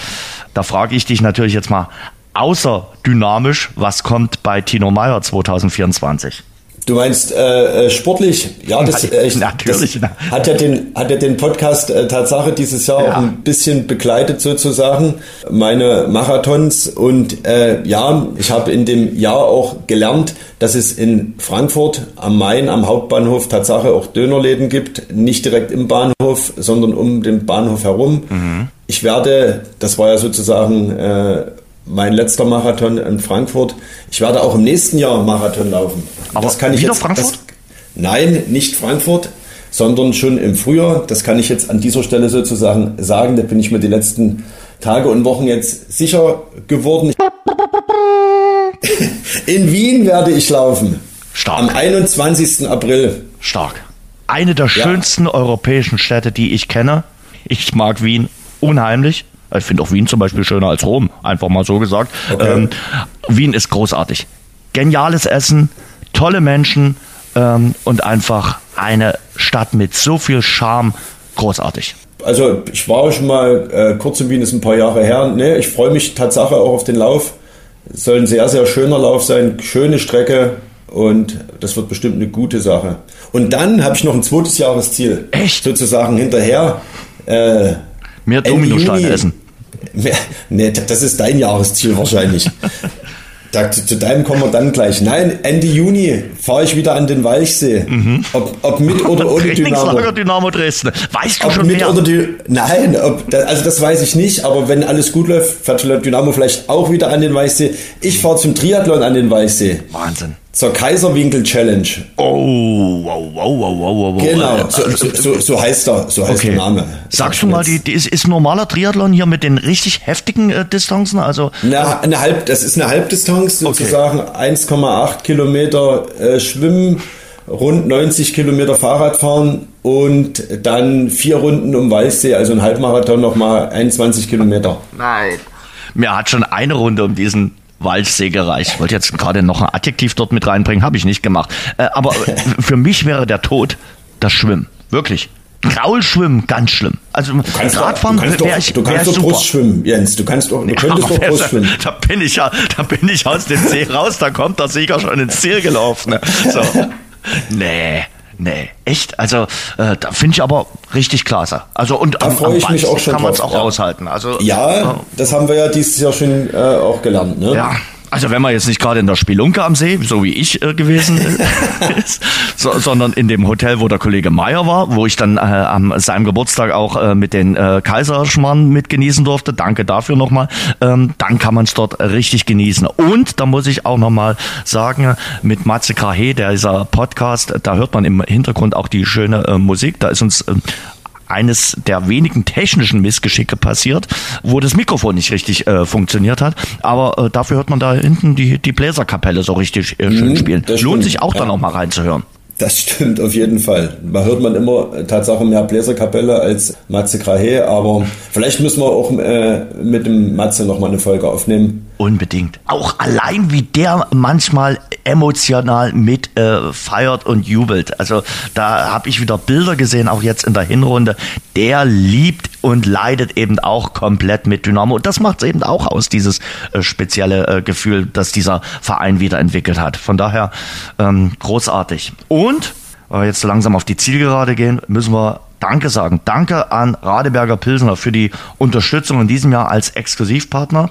da frage ich dich natürlich jetzt mal außerdynamisch, was kommt bei Tino Meyer 2024? Du meinst äh, äh, sportlich? Ja, das, äh, [LAUGHS] Natürlich. Das hat ja den hat ja den Podcast äh, Tatsache dieses Jahr ja. auch ein bisschen begleitet sozusagen meine Marathons und äh, ja, ich habe in dem Jahr auch gelernt, dass es in Frankfurt am Main am Hauptbahnhof Tatsache auch Dönerläden gibt, nicht direkt im Bahnhof, sondern um den Bahnhof herum. Mhm. Ich werde, das war ja sozusagen äh, mein letzter Marathon in Frankfurt. Ich werde auch im nächsten Jahr Marathon laufen. Aber das kann ich wieder jetzt, Frankfurt? Das, nein, nicht Frankfurt, sondern schon im Frühjahr. Das kann ich jetzt an dieser Stelle sozusagen sagen. Da bin ich mir die letzten Tage und Wochen jetzt sicher geworden. [LAUGHS] In Wien werde ich laufen. Stark. Am 21. April. Stark. Eine der ja. schönsten europäischen Städte, die ich kenne. Ich mag Wien unheimlich. Ich finde auch Wien zum Beispiel schöner als Rom, einfach mal so gesagt. Okay. Ähm, Wien ist großartig. Geniales Essen, tolle Menschen ähm, und einfach eine Stadt mit so viel Charme. Großartig. Also ich war schon mal äh, kurz in Wien, ist ein paar Jahre her. Nee, ich freue mich Tatsache auch auf den Lauf. Es soll ein sehr, sehr schöner Lauf sein, schöne Strecke und das wird bestimmt eine gute Sache. Und dann habe ich noch ein zweites Jahresziel. Echt? Sozusagen hinterher. Äh, Mehr Dominosteine essen. nee, das ist dein Jahresziel wahrscheinlich. Da, zu, zu, deinem kommen wir dann gleich. Nein, Ende Juni fahre ich wieder an den Walchsee. Mhm. Ob, ob, mit oder ohne [LAUGHS] Dynamo. Dynamo Dresden. Weißt du ob schon mit mehr? Oder die, nein, ob, also das weiß ich nicht. Aber wenn alles gut läuft, fährt Dynamo vielleicht auch wieder an den Walchsee. Ich fahre zum Triathlon an den Walchsee. Wahnsinn zur Kaiserwinkel Challenge. Oh, wow, wow, wow, wow, wow. Genau, so, so, so, so heißt der, so heißt okay. der Name. Sagst du mal, die, die ist, ist normaler Triathlon hier mit den richtig heftigen äh, Distanzen? Also Na, eine Halb, das ist eine Halbdistanz sozusagen, okay. 1,8 Kilometer äh, Schwimmen, rund 90 Kilometer Fahrrad fahren und dann vier Runden um Weißsee, also ein Halbmarathon nochmal 21 Kilometer. Nein. Mir hat schon eine Runde um diesen Walchsee gereicht. Ich wollte jetzt gerade noch ein Adjektiv dort mit reinbringen, habe ich nicht gemacht. Äh, aber [LAUGHS] für mich wäre der Tod das Schwimmen. Wirklich. Graulschwimmen, ganz schlimm. Also Radfahren wäre ich Du kannst doch Brust schwimmen, Jens. Du kannst doch, du könntest doch Brust schwimmen. Da bin ich ja, da bin ich aus dem See raus. Da kommt der Sieger schon ins Ziel gelaufen. Ne? So. [LAUGHS] Nee. Nee, echt? Also äh, da finde ich aber richtig klasse. Also und da freue ich mich auch schon kann man es auch ja. aushalten. Also ja, äh, das haben wir ja dieses Jahr schon äh, auch gelernt. Ne? Ja, also wenn man jetzt nicht gerade in der Spelunke am See, so wie ich äh, gewesen [LAUGHS] ist, so, sondern in dem Hotel, wo der Kollege Meier war, wo ich dann äh, am seinem Geburtstag auch äh, mit den äh, Kaiserschmarrn mitgenießen durfte. Danke dafür nochmal. Ähm, dann kann man es dort richtig genießen. Und da muss ich auch nochmal sagen, mit Matze Krahe, der dieser Podcast, da hört man im Hintergrund auch die schöne äh, Musik. Da ist uns äh, eines der wenigen technischen Missgeschicke passiert, wo das Mikrofon nicht richtig äh, funktioniert hat. Aber äh, dafür hört man da hinten die, die Bläserkapelle so richtig äh, schön mhm, spielen. Lohnt sich auch ja. dann auch mal reinzuhören. Das stimmt auf jeden Fall. Da hört man immer äh, Tatsache mehr Bläserkapelle als Matze Krahe, aber vielleicht müssen wir auch äh, mit dem Matze nochmal eine Folge aufnehmen. Unbedingt. Auch allein wie der manchmal emotional mit äh, feiert und jubelt. Also da habe ich wieder Bilder gesehen, auch jetzt in der Hinrunde. Der liebt und leidet eben auch komplett mit Dynamo. Und das macht es eben auch aus, dieses äh, spezielle äh, Gefühl, das dieser Verein wieder entwickelt hat. Von daher ähm, großartig. Und, weil wir jetzt langsam auf die Zielgerade gehen, müssen wir Danke sagen. Danke an Radeberger Pilsner für die Unterstützung in diesem Jahr als Exklusivpartner.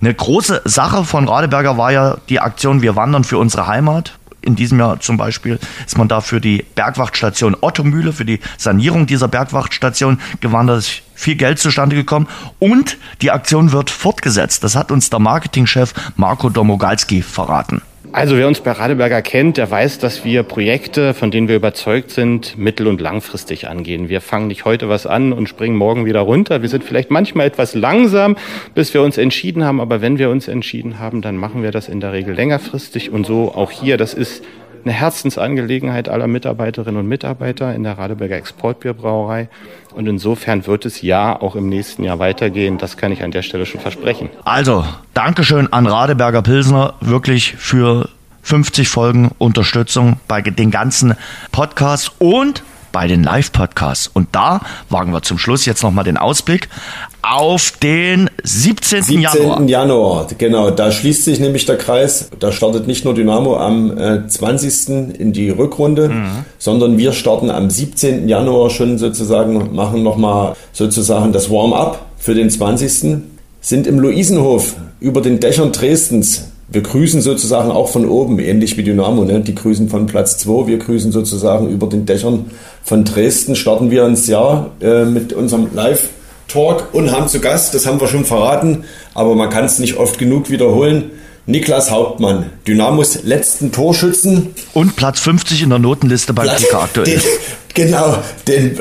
Eine große Sache von Radeberger war ja die Aktion Wir wandern für unsere Heimat in diesem Jahr zum Beispiel ist man da für die Bergwachtstation Ottomühle, für die Sanierung dieser Bergwachtstation gewandert. Ist viel Geld zustande gekommen und die Aktion wird fortgesetzt. Das hat uns der Marketingchef Marco Domogalski verraten. Also wer uns bei Radeberger kennt, der weiß, dass wir Projekte, von denen wir überzeugt sind, mittel- und langfristig angehen. Wir fangen nicht heute was an und springen morgen wieder runter. Wir sind vielleicht manchmal etwas langsam, bis wir uns entschieden haben, aber wenn wir uns entschieden haben, dann machen wir das in der Regel längerfristig und so auch hier. Das ist eine Herzensangelegenheit aller Mitarbeiterinnen und Mitarbeiter in der Radeberger Exportbierbrauerei. Und insofern wird es ja auch im nächsten Jahr weitergehen. Das kann ich an der Stelle schon versprechen. Also, Dankeschön an Radeberger Pilsner wirklich für 50 Folgen Unterstützung bei den ganzen Podcasts und bei den Live-Podcasts. Und da wagen wir zum Schluss jetzt nochmal den Ausblick auf den 17. 17. Januar. Januar, genau. Da schließt sich nämlich der Kreis. Da startet nicht nur Dynamo am äh, 20. in die Rückrunde, mhm. sondern wir starten am 17. Januar schon sozusagen, machen nochmal sozusagen das Warm-up für den 20. Sind im Luisenhof über den Dächern Dresdens wir grüßen sozusagen auch von oben, ähnlich wie Dynamo. Ne? Die grüßen von Platz 2, wir grüßen sozusagen über den Dächern von Dresden. Starten wir ins Jahr äh, mit unserem Live-Talk und haben zu Gast, das haben wir schon verraten, aber man kann es nicht oft genug wiederholen, Niklas Hauptmann, Dynamos letzten Torschützen. Und Platz 50 in der Notenliste beim Kicker aktuell. [LAUGHS] Den, genau, den,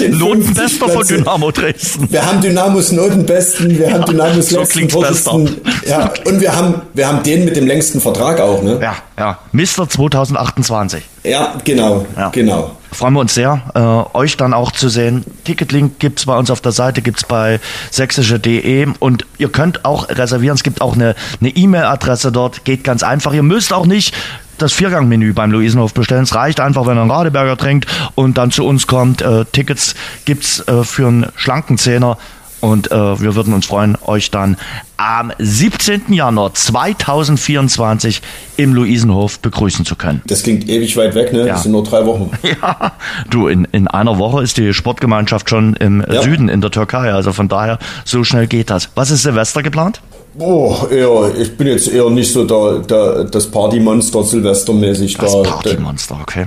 den Notenbester von Dynamo Dresden. Wir haben Dynamos Notenbesten, wir haben Dynamos so letzten. Ja, und wir haben, wir haben den mit dem längsten Vertrag auch, ne? Ja, ja. Mr. 2028. Ja, genau, ja. genau freuen wir uns sehr, äh, euch dann auch zu sehen. Ticketlink gibt es bei uns auf der Seite, gibt es bei sächsische.de und ihr könnt auch reservieren. Es gibt auch eine E-Mail-Adresse dort, geht ganz einfach. Ihr müsst auch nicht das Viergang-Menü beim Luisenhof bestellen. Es reicht einfach, wenn ihr einen Radeberger trinkt und dann zu uns kommt. Äh, Tickets gibt's äh, für einen schlanken Zehner Und äh, wir würden uns freuen, euch dann am 17. Januar 2024 im Luisenhof begrüßen zu können. Das klingt ewig weit weg, ne? Ja. Das sind nur drei Wochen. [LAUGHS] Ja, du, in, in einer Woche ist die Sportgemeinschaft schon im Ja. Süden in der Türkei. Also von daher, so schnell geht das. Was ist Silvester geplant? Oh, eher, ich bin jetzt eher nicht so der, der, das Partymonster silvestermäßig. Das da, Partymonster, okay.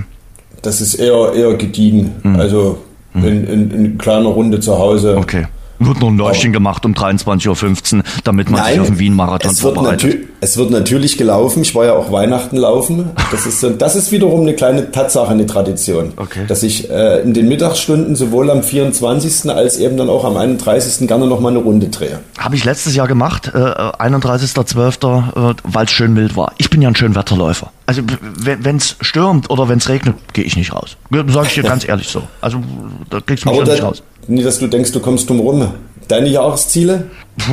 Das ist eher, eher gediegen. Also in, in, in kleiner Runde zu Hause. Hm. Okay. Wird noch ein Läufchen gemacht um 23.15 Uhr, damit man sich auf den Wien-Marathon vorbereitet. es wird natürlich gelaufen. Ich war ja auch Weihnachten laufen. Das ist, so, das ist wiederum eine kleine Tatsache, eine Tradition. Okay. Dass ich äh, in den Mittagsstunden sowohl am 24. als eben dann auch am 31. gerne noch mal eine Runde drehe. Habe ich letztes Jahr gemacht, äh, 31.12., äh, weil es schön mild war. Ich bin ja ein Schönwetterläufer. Also wenn es stürmt oder wenn es regnet, gehe ich nicht raus. Sage ich dir ganz [LAUGHS] ehrlich so. Also da kriegst du mich ja nicht da, raus. nie, dass du denkst, du kommst drum rum. Deine Jahresziele?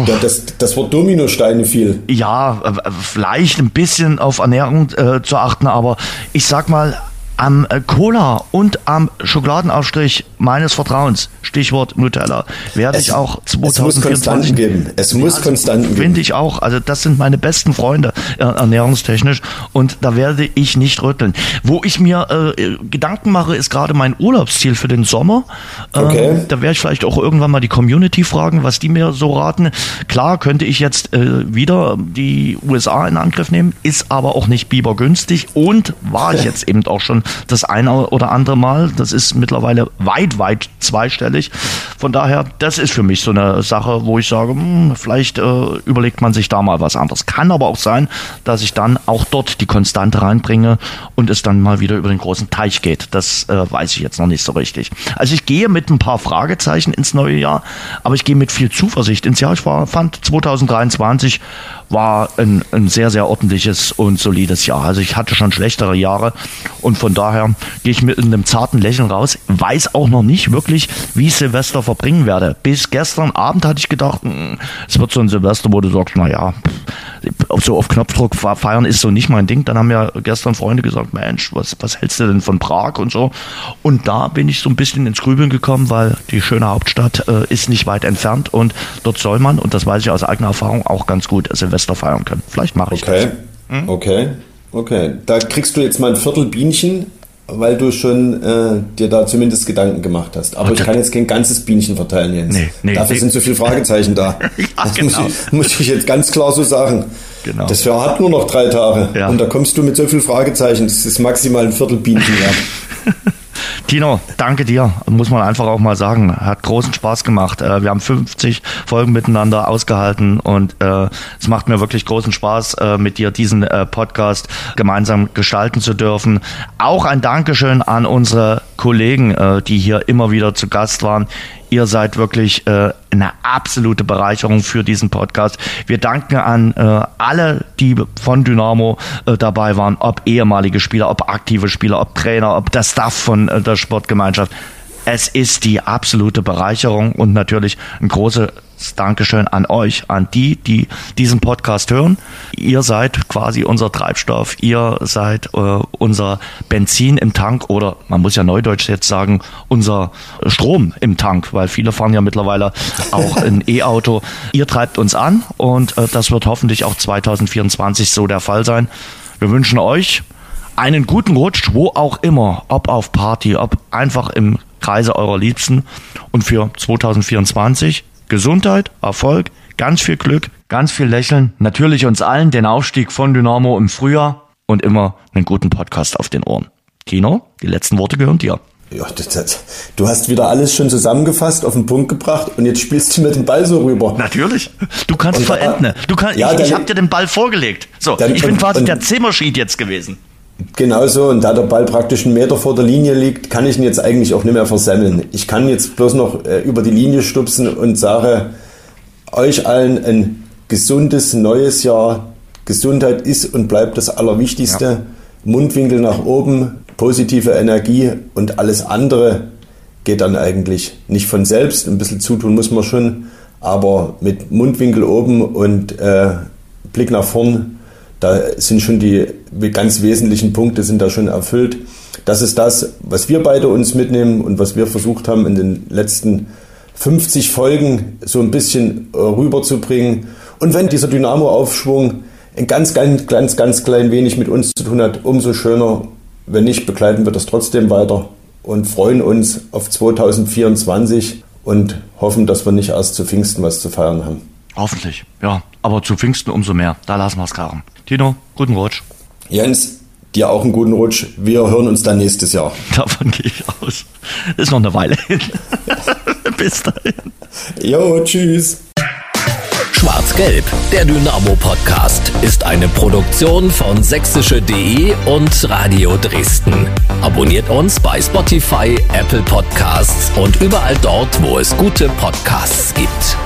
Ja, das, das Wort Dominosteine fiel. Ja, äh, vielleicht ein bisschen auf Ernährung äh, zu achten, aber ich sag mal, am äh, Cola und am Schokoladenaufstrich meines Vertrauens, Stichwort Nutella, werde ich auch es muss 2024 Konstanten geben. Es muss Konstanten geben. Finde ich auch. Also das sind meine besten Freunde äh, ernährungstechnisch und da werde ich nicht rütteln. Wo ich mir äh, Gedanken mache, ist gerade mein Urlaubsziel für den Sommer. Ähm, Okay. Da werde ich vielleicht auch irgendwann mal die Community fragen, was die mir so raten. Klar könnte ich jetzt äh, wieder die USA in Angriff nehmen, ist aber auch nicht bibergünstig und war ich jetzt eben auch schon das eine oder andere Mal. Das ist mittlerweile weit, weit zweistellig. Von daher, das ist für mich so eine Sache, wo ich sage, hm, vielleicht äh, überlegt man sich da mal was anderes. Kann aber auch sein, dass ich dann auch dort die Konstante reinbringe und es dann mal wieder über den großen Teich geht. Das äh, weiß ich jetzt noch nicht so richtig. Also ich gehe mit ein paar Fragezeichen ins neue Jahr, aber ich gehe mit viel Zuversicht ins Jahr. Ich war, fand 2023 war ein, ein sehr, sehr ordentliches und solides Jahr. Also ich hatte schon schlechtere Jahre und von daher gehe ich mit einem zarten Lächeln raus. Weiß auch noch nicht wirklich, wie ich Silvester verbringen werde. Bis gestern Abend hatte ich gedacht, hm, es wird so ein Silvester, wo du sagst, naja, so auf Knopfdruck feiern ist so nicht mein Ding. Dann haben ja gestern Freunde gesagt, Mensch, was, was hältst du denn von Prag und so. Und da bin ich so ein bisschen ins Grübeln gekommen, weil die schöne Hauptstadt äh, ist nicht weit entfernt und dort soll man, und das weiß ich aus eigener Erfahrung, auch ganz gut Silvester feiern können. Vielleicht mache ich Okay, das. Hm? okay, okay. Da kriegst du jetzt mal ein Viertel Bienchen, weil du schon äh, dir da zumindest Gedanken gemacht hast. Aber Und ich kann jetzt kein ganzes Bienchen verteilen, Jens. Nee, nee, Dafür nee. sind so viele Fragezeichen da. [LAUGHS] Ja, das genau. muss, ich, muss ich jetzt ganz klar so sagen. Genau. Das Jahr hat nur noch drei Tage. Ja. Und da kommst du mit so vielen Fragezeichen. Das ist maximal ein Viertel Bienchen. [LAUGHS] Tino, danke dir, muss man einfach auch mal sagen. Hat großen Spaß gemacht. Äh, Wir haben 50 Folgen miteinander ausgehalten und äh, es macht mir wirklich großen Spaß, äh, mit dir diesen Podcast gemeinsam gestalten zu dürfen. Auch ein Dankeschön an unsere Kollegen, die hier immer wieder zu Gast waren. Ihr seid wirklich äh, eine absolute Bereicherung für diesen Podcast. Wir danken an äh, alle, die von Dynamo äh, dabei waren, ob ehemalige Spieler, ob aktive Spieler, ob Trainer, ob der Staff von äh, der Sportgemeinschaft. Es ist die absolute Bereicherung und natürlich ein großes Dankeschön an euch, an die, die diesen Podcast hören. Ihr seid quasi unser Treibstoff, ihr seid äh, unser Benzin im Tank oder man muss ja neudeutsch jetzt sagen, unser Strom im Tank, weil viele fahren ja mittlerweile auch [LAUGHS] ein E-Auto. Ihr treibt uns an und äh, das wird hoffentlich auch 2024 so der Fall sein. Wir wünschen euch einen guten Rutsch, wo auch immer, ob auf Party, ob einfach im Kreise eurer Liebsten. Und für 2024 Gesundheit, Erfolg, ganz viel Glück, ganz viel Lächeln. Natürlich uns allen den Aufstieg von Dynamo im Frühjahr und immer einen guten Podcast auf den Ohren. Tino, die letzten Worte gehören dir. Ja, das, das, du hast wieder alles schon zusammengefasst, auf den Punkt gebracht und jetzt spielst du mir den Ball so rüber. Natürlich. Du kannst da- verenden. Du kannst, Ja, ich ich habe dir den Ball vorgelegt. So, Dann- ich bin quasi und- der Zimmerschied jetzt gewesen. Genauso, und da der Ball praktisch einen Meter vor der Linie liegt, kann ich ihn jetzt eigentlich auch nicht mehr versemmeln. Ich kann jetzt bloß noch äh, über die Linie stupsen und sage euch allen ein gesundes neues Jahr. Gesundheit ist und bleibt das Allerwichtigste. Mundwinkel nach oben, positive Energie und alles andere geht dann eigentlich nicht von selbst. Ein bisschen zutun muss man schon, aber mit Mundwinkel oben und äh, Blick nach vorn, da sind schon die ganz wesentlichen Punkte sind da schon erfüllt. Das ist das, was wir beide uns mitnehmen und was wir versucht haben in den letzten 50 Folgen so ein bisschen rüberzubringen. Und wenn dieser Dynamo-Aufschwung ein ganz, ganz, ganz, ganz klein wenig mit uns zu tun hat, umso schöner. Wenn nicht, begleiten wir das trotzdem weiter und freuen uns auf 2024 und hoffen, dass wir nicht erst zu Pfingsten was zu feiern haben. Hoffentlich, ja. Aber zu Pfingsten umso mehr. Da lassen wir es krachen. Tino, guten Rutsch. Jens, dir auch einen guten Rutsch. Wir hören uns dann nächstes Jahr. [LAUGHS] Davon gehe ich aus. Ist noch eine Weile hin. [LAUGHS] Bis dahin. Jo, tschüss. Schwarz-Gelb, der Dynamo-Podcast, ist eine Produktion von sächsische.de und Radio Dresden. Abonniert uns bei Spotify, Apple Podcasts und überall dort, wo es gute Podcasts gibt.